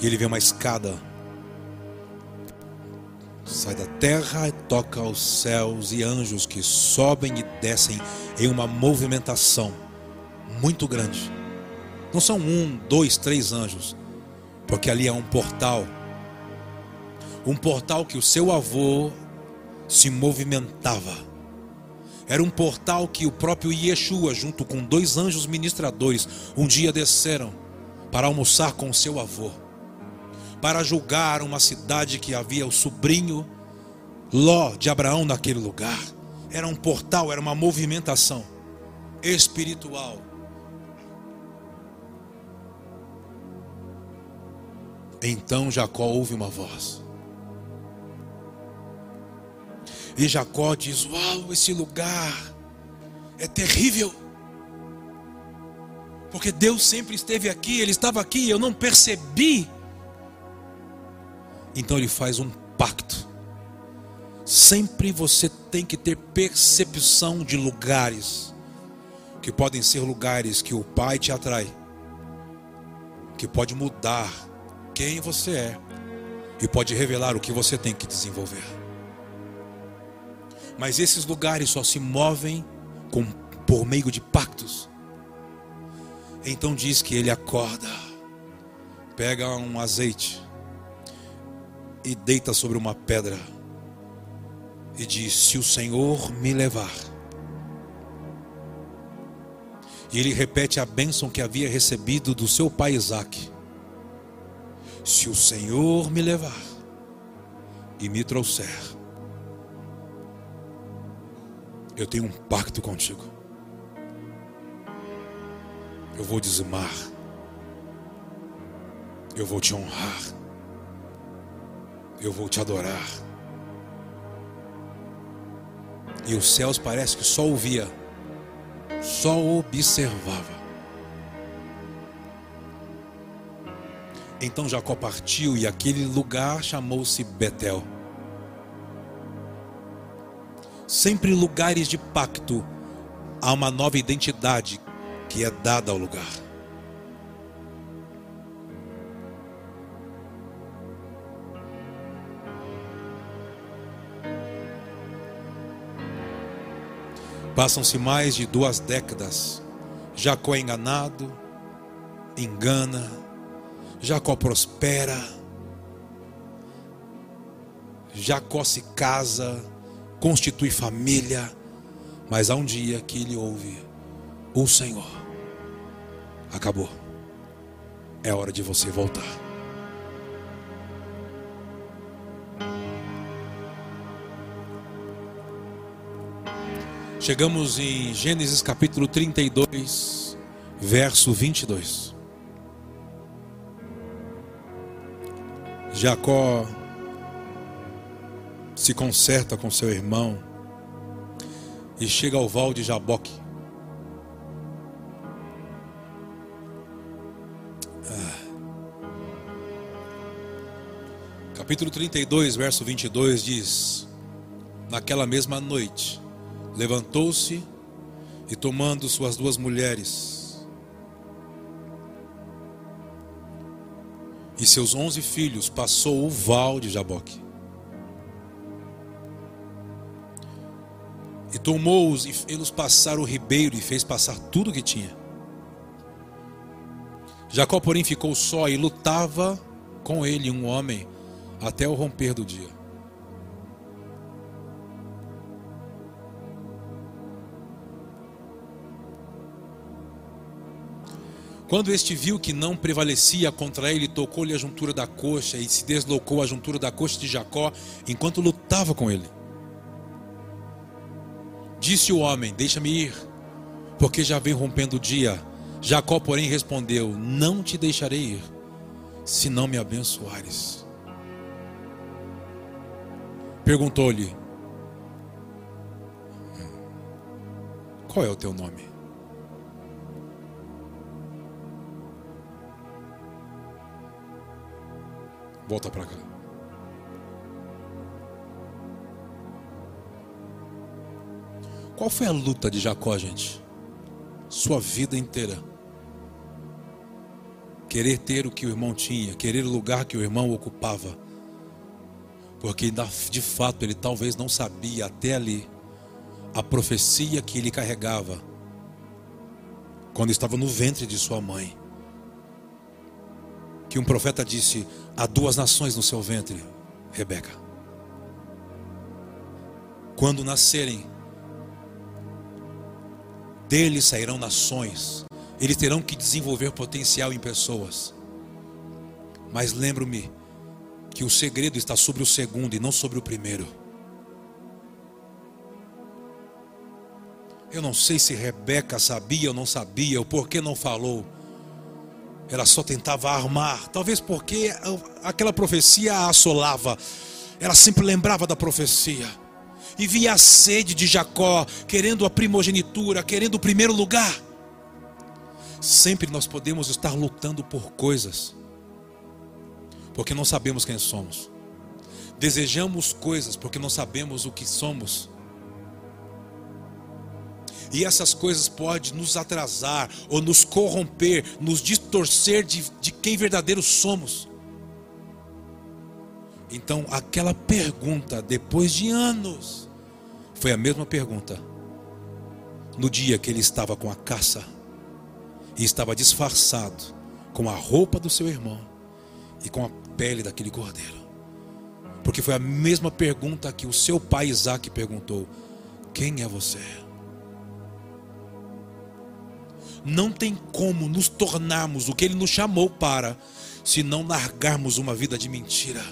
E ele vê uma escada. Sai da terra e toca aos céus e anjos que sobem e descem em uma movimentação muito grande. Não são um, dois, três anjos, porque ali é um portal. Um portal que o seu avô se movimentava. Era um portal que o próprio Yeshua, junto com dois anjos ministradores, um dia desceram para almoçar com seu avô para julgar uma cidade que havia o sobrinho Ló de Abraão naquele lugar. Era um portal, era uma movimentação espiritual. Então Jacó ouve uma voz. E Jacó diz: Uau, esse lugar é terrível. Porque Deus sempre esteve aqui, Ele estava aqui, eu não percebi. Então ele faz um pacto. Sempre você tem que ter percepção de lugares, que podem ser lugares que o Pai te atrai, que pode mudar quem você é e pode revelar o que você tem que desenvolver. Mas esses lugares só se movem com, por meio de pactos. Então diz que ele acorda, pega um azeite, e deita sobre uma pedra e diz: Se o Senhor me levar. E ele repete a bênção que havia recebido do seu pai Isaac: Se o Senhor me levar e me trouxer, eu tenho um pacto contigo. Eu vou dizimar, eu vou te honrar eu vou te adorar. E os céus parece que só ouvia, só observava. Então Jacó partiu e aquele lugar chamou-se Betel. Sempre lugares de pacto, há uma nova identidade que é dada ao lugar. Passam-se mais de duas décadas. Jacó é enganado, engana, Jacó prospera, Jacó se casa, constitui família, mas há um dia que ele ouve: O Senhor, acabou, é hora de você voltar. Chegamos em Gênesis capítulo 32, verso 22. Jacó se conserta com seu irmão e chega ao val de Jaboque. Ah. Capítulo 32, verso 22 diz: Naquela mesma noite, levantou-se e, tomando suas duas mulheres e seus onze filhos, passou o val de Jaboque. E tomou-os e fez-los passar o ribeiro e fez passar tudo o que tinha. Jacó, porém, ficou só e lutava com ele um homem até o romper do dia. Quando este viu que não prevalecia contra ele, tocou-lhe a juntura da coxa e se deslocou a juntura da coxa de Jacó enquanto lutava com ele. Disse o homem: Deixa-me ir, porque já vem rompendo o dia. Jacó, porém, respondeu: Não te deixarei ir, se não me abençoares. Perguntou-lhe: Qual é o teu nome? Volta para cá. Qual foi a luta de Jacó, gente? Sua vida inteira. Querer ter o que o irmão tinha, querer o lugar que o irmão ocupava. Porque de fato ele talvez não sabia até ali a profecia que ele carregava quando estava no ventre de sua mãe. Que um profeta disse: Há duas nações no seu ventre, Rebeca. Quando nascerem, deles sairão nações. Eles terão que desenvolver potencial em pessoas. Mas lembro-me que o segredo está sobre o segundo e não sobre o primeiro. Eu não sei se Rebeca sabia ou não sabia, o porquê não falou. Ela só tentava armar, talvez porque aquela profecia a assolava. Ela sempre lembrava da profecia. E via a sede de Jacó, querendo a primogenitura, querendo o primeiro lugar. Sempre nós podemos estar lutando por coisas, porque não sabemos quem somos. Desejamos coisas porque não sabemos o que somos. E essas coisas podem nos atrasar ou nos corromper, nos distorcer de, de quem verdadeiro somos. Então, aquela pergunta, depois de anos, foi a mesma pergunta no dia que ele estava com a caça e estava disfarçado com a roupa do seu irmão e com a pele daquele cordeiro. Porque foi a mesma pergunta que o seu pai Isaac perguntou: Quem é você? Não tem como nos tornarmos o que Ele nos chamou para, se não largarmos uma vida de mentira.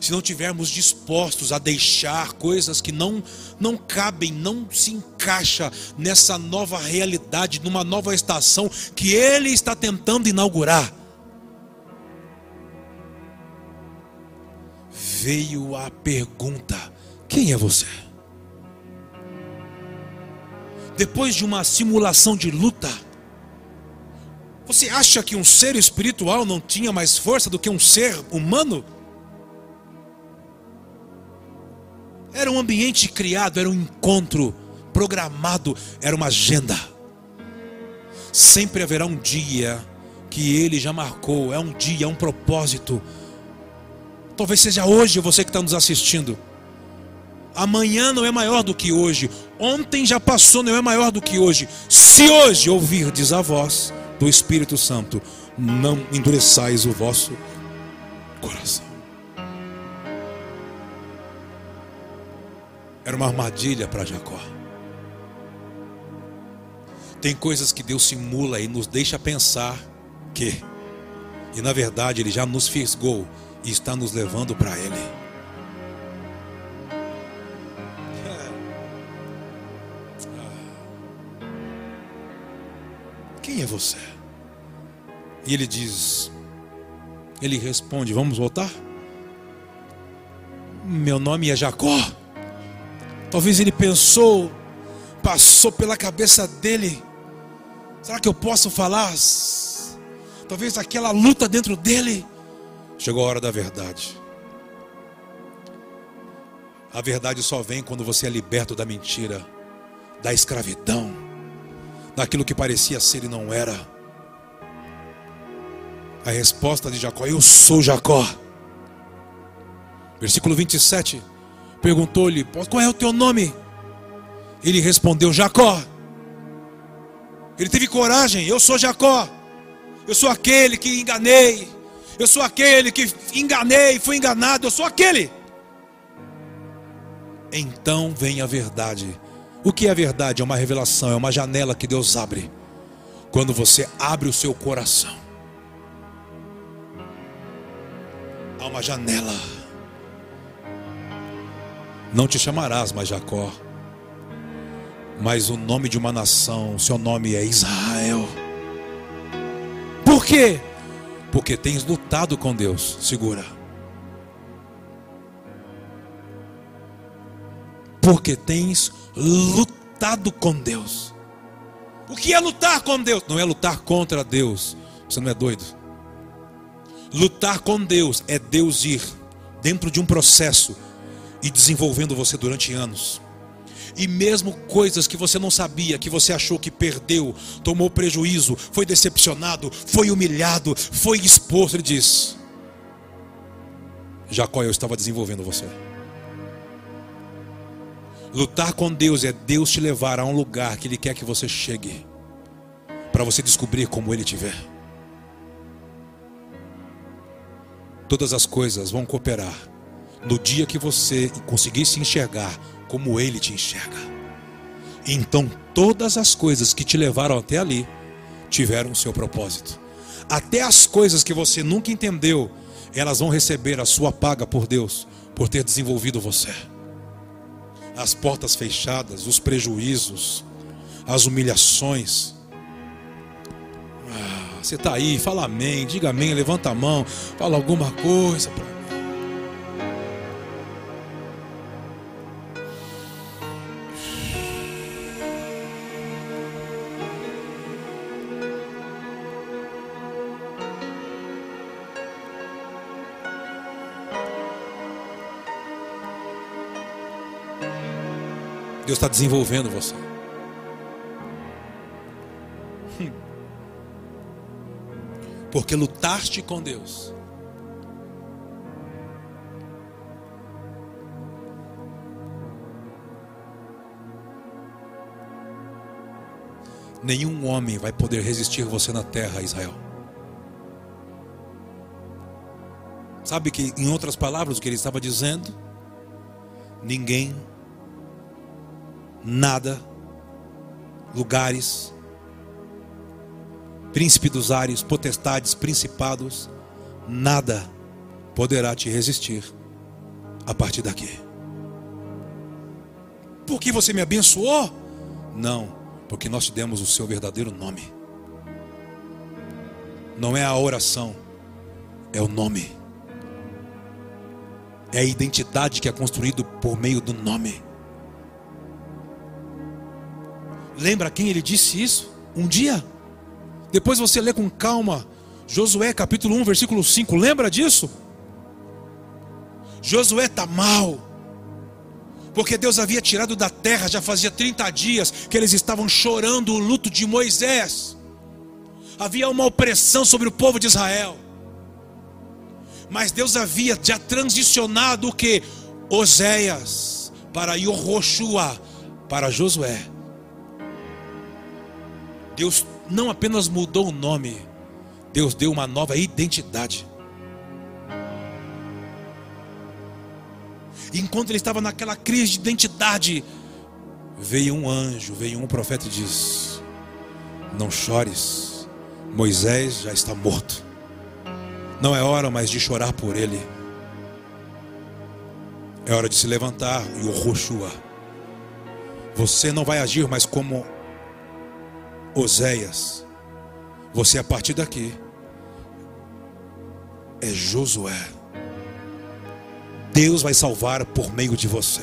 Se não tivermos dispostos a deixar coisas que não não cabem, não se encaixa nessa nova realidade, numa nova estação que ele está tentando inaugurar. Veio a pergunta: quem é você? depois de uma simulação de luta, você acha que um ser espiritual não tinha mais força do que um ser humano? Era um ambiente criado, era um encontro programado, era uma agenda. Sempre haverá um dia que ele já marcou, é um dia, é um propósito. Talvez seja hoje você que está nos assistindo. Amanhã não é maior do que hoje. Ontem já passou, não é maior do que hoje. Se hoje ouvirdes a voz do Espírito Santo, não endureçais o vosso coração. Era uma armadilha para Jacó. Tem coisas que Deus simula e nos deixa pensar que, e na verdade Ele já nos fisgou e está nos levando para Ele. Quem é você? E ele diz, ele responde: Vamos voltar? Meu nome é Jacó. Talvez ele pensou, passou pela cabeça dele: Será que eu posso falar? Talvez aquela luta dentro dele. Chegou a hora da verdade. A verdade só vem quando você é liberto da mentira, da escravidão daquilo que parecia ser e não era. A resposta de Jacó: Eu sou Jacó. Versículo 27. Perguntou-lhe: Qual é o teu nome? Ele respondeu: Jacó. Ele teve coragem: Eu sou Jacó. Eu sou aquele que enganei. Eu sou aquele que enganei, fui enganado. Eu sou aquele. Então vem a verdade o que é a verdade? É uma revelação, é uma janela que Deus abre. Quando você abre o seu coração, há uma janela. Não te chamarás mais Jacó, mas o nome de uma nação, seu nome é Israel. Por quê? Porque tens lutado com Deus. Segura. Porque tens lutado com Deus. O que é lutar com Deus? Não é lutar contra Deus. Você não é doido? Lutar com Deus é Deus ir dentro de um processo e desenvolvendo você durante anos. E mesmo coisas que você não sabia, que você achou que perdeu, tomou prejuízo, foi decepcionado, foi humilhado, foi exposto, ele diz: Jacó, eu estava desenvolvendo você. Lutar com Deus é Deus te levar a um lugar que Ele quer que você chegue, para você descobrir como Ele vê. Todas as coisas vão cooperar no dia que você conseguir se enxergar como Ele te enxerga. Então todas as coisas que te levaram até ali tiveram o seu propósito. Até as coisas que você nunca entendeu, elas vão receber a sua paga por Deus, por ter desenvolvido você as portas fechadas, os prejuízos, as humilhações. Ah, você está aí, fala amém, diga amém, levanta a mão, fala alguma coisa para Deus está desenvolvendo você. Porque lutaste com Deus. Nenhum homem vai poder resistir você na terra, Israel. Sabe que, em outras palavras, o que ele estava dizendo? Ninguém nada, lugares, príncipe dos ares, potestades, principados, nada poderá te resistir a partir daqui. Porque você me abençoou? Não, porque nós te demos o seu verdadeiro nome. Não é a oração, é o nome. É a identidade que é construído por meio do nome. Lembra quem ele disse isso? Um dia. Depois você lê com calma. Josué capítulo 1, versículo 5. Lembra disso? Josué está mal. Porque Deus havia tirado da terra, já fazia 30 dias que eles estavam chorando o luto de Moisés. Havia uma opressão sobre o povo de Israel. Mas Deus havia já transicionado o que? Oséias para Yoshua, para Josué. Deus não apenas mudou o nome, Deus deu uma nova identidade. enquanto ele estava naquela crise de identidade, veio um anjo, veio um profeta e disse: Não chores, Moisés já está morto. Não é hora mais de chorar por ele. É hora de se levantar e o Roshua. Você não vai agir mais como Oséias, você a partir daqui é Josué. Deus vai salvar por meio de você.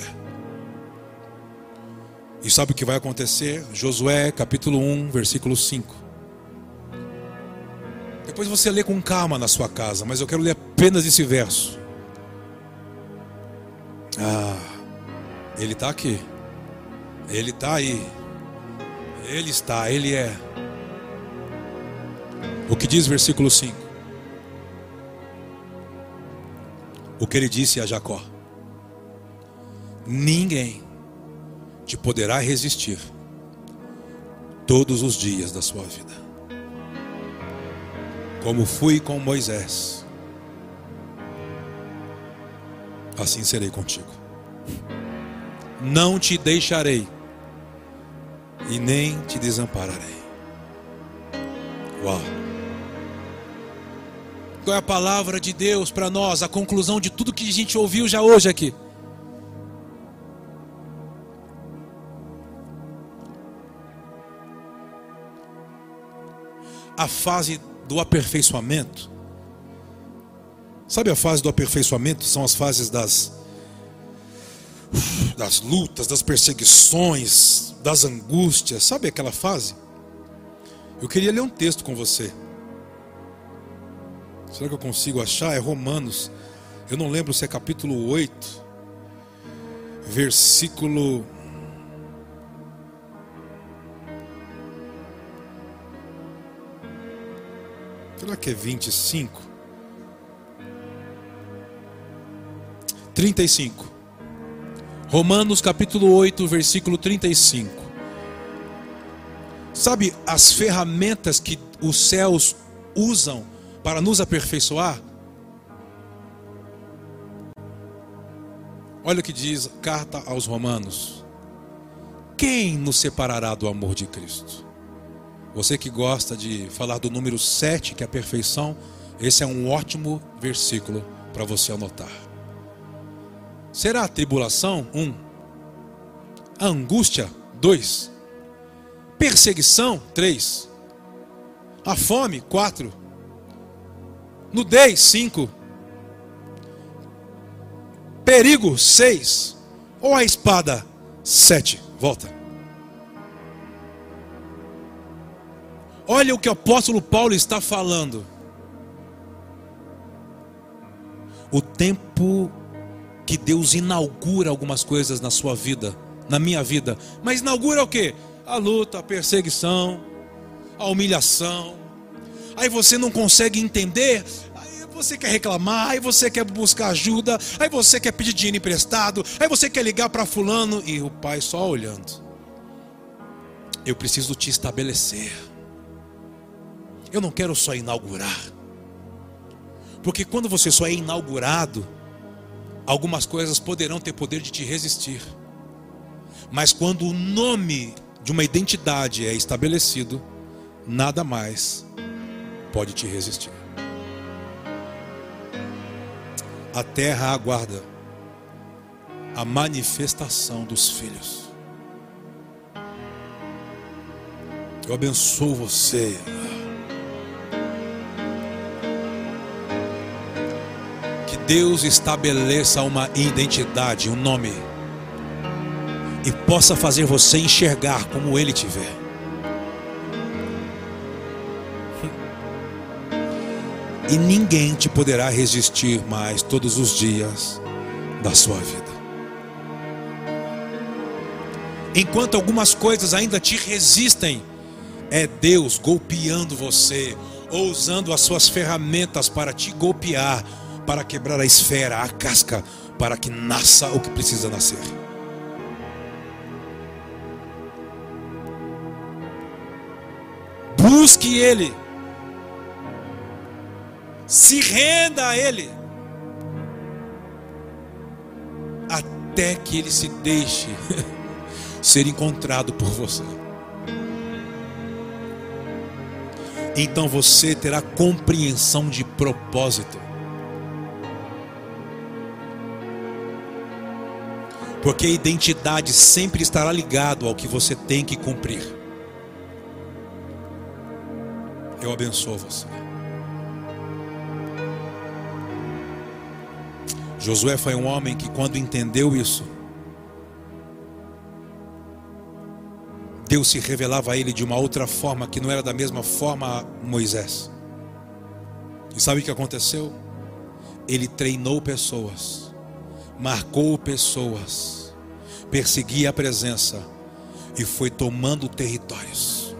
E sabe o que vai acontecer? Josué capítulo 1, versículo 5. Depois você lê com calma na sua casa, mas eu quero ler apenas esse verso. Ah, ele está aqui. Ele está aí. Ele está, Ele é. O que diz versículo 5? O que ele disse a Jacó: Ninguém te poderá resistir todos os dias da sua vida. Como fui com Moisés, assim serei contigo. Não te deixarei e nem te desampararei. Uau! Qual é a palavra de Deus para nós, a conclusão de tudo que a gente ouviu já hoje aqui? A fase do aperfeiçoamento. Sabe a fase do aperfeiçoamento? São as fases das das lutas, das perseguições, das angústias. Sabe aquela fase? Eu queria ler um texto com você. Será que eu consigo achar? É Romanos. Eu não lembro se é capítulo 8, versículo Será que é 25? 35. Romanos capítulo 8, versículo 35. Sabe as ferramentas que os céus usam para nos aperfeiçoar? Olha o que diz a carta aos Romanos. Quem nos separará do amor de Cristo? Você que gosta de falar do número 7, que é a perfeição, esse é um ótimo versículo para você anotar. Será a tribulação? Um. A angústia? Dois. Perseguição? Três. A fome? Quatro. Nudez? Cinco. Perigo? Seis. Ou a espada? Sete. Volta. Olha o que o apóstolo Paulo está falando. O tempo que Deus inaugura algumas coisas na sua vida, na minha vida. Mas inaugura o que? A luta, a perseguição, a humilhação. Aí você não consegue entender, aí você quer reclamar, aí você quer buscar ajuda, aí você quer pedir dinheiro emprestado, aí você quer ligar para fulano e o pai só olhando. Eu preciso te estabelecer. Eu não quero só inaugurar. Porque quando você só é inaugurado, algumas coisas poderão ter poder de te resistir. Mas quando o nome de uma identidade é estabelecido, nada mais pode te resistir. A terra aguarda a manifestação dos filhos. Eu abençoo você. Deus estabeleça uma identidade, um nome, e possa fazer você enxergar como Ele te vê. E ninguém te poderá resistir mais todos os dias da sua vida. Enquanto algumas coisas ainda te resistem, é Deus golpeando você, ou usando as suas ferramentas para te golpear para quebrar a esfera, a casca, para que nasça o que precisa nascer. Busque Ele, se renda a Ele, até que Ele se deixe ser encontrado por você. Então você terá compreensão de propósito. Porque a identidade sempre estará ligado ao que você tem que cumprir. Eu abençoo você. Josué foi um homem que, quando entendeu isso, Deus se revelava a ele de uma outra forma que não era da mesma forma a Moisés. E sabe o que aconteceu? Ele treinou pessoas, marcou pessoas perseguia a presença e foi tomando territórios.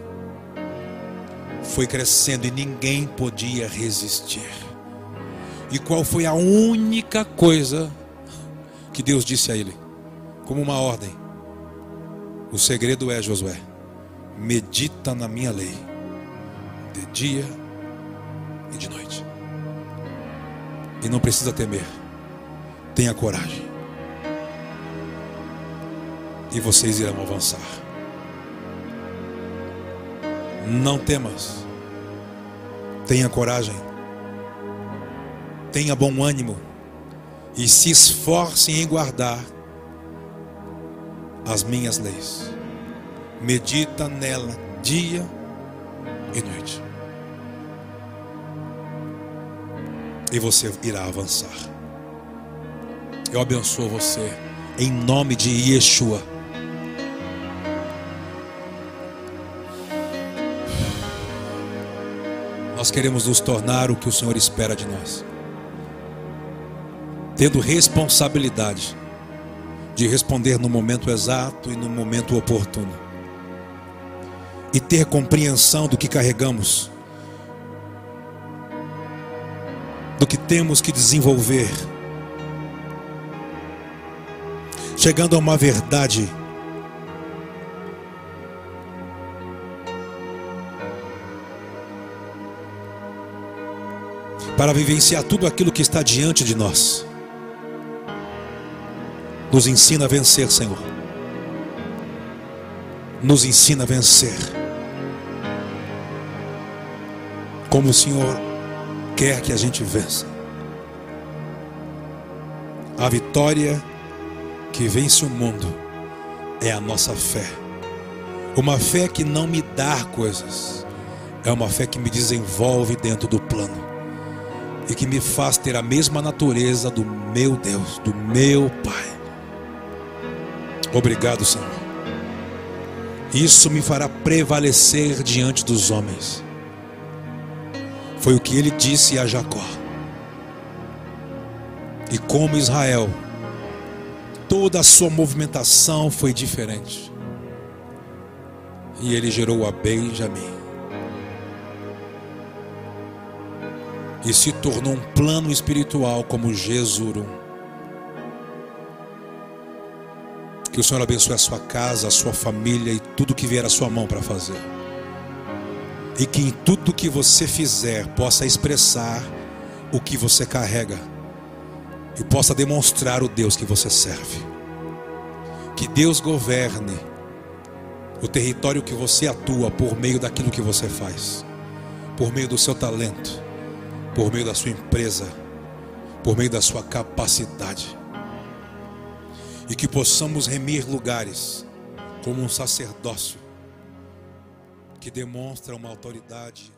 Foi crescendo e ninguém podia resistir. E qual foi a única coisa que Deus disse a ele? Como uma ordem. O segredo é, Josué, medita na minha lei, de dia e de noite. E não precisa temer, tenha coragem. E vocês irão avançar. Não temas. Tenha coragem. Tenha bom ânimo. E se esforcem em guardar as minhas leis. Medita nela dia e noite. E você irá avançar. Eu abençoo você em nome de Yeshua. Nós queremos nos tornar o que o Senhor espera de nós, tendo responsabilidade de responder no momento exato e no momento oportuno, e ter compreensão do que carregamos, do que temos que desenvolver, chegando a uma verdade para vivenciar tudo aquilo que está diante de nós. Nos ensina a vencer, Senhor. Nos ensina a vencer. Como o Senhor quer que a gente vença. A vitória que vence o mundo é a nossa fé. Uma fé que não me dá coisas, é uma fé que me desenvolve dentro do plano e que me faz ter a mesma natureza do meu Deus, do meu Pai. Obrigado, Senhor. Isso me fará prevalecer diante dos homens. Foi o que ele disse a Jacó. E como Israel, toda a sua movimentação foi diferente. E ele gerou a Benjamim. e se tornou um plano espiritual como Jesurum. Que o Senhor abençoe a sua casa, a sua família e tudo que vier à sua mão para fazer. E que em tudo que você fizer possa expressar o que você carrega e possa demonstrar o Deus que você serve. Que Deus governe o território que você atua por meio daquilo que você faz, por meio do seu talento por meio da sua empresa, por meio da sua capacidade. E que possamos remir lugares como um sacerdócio que demonstra uma autoridade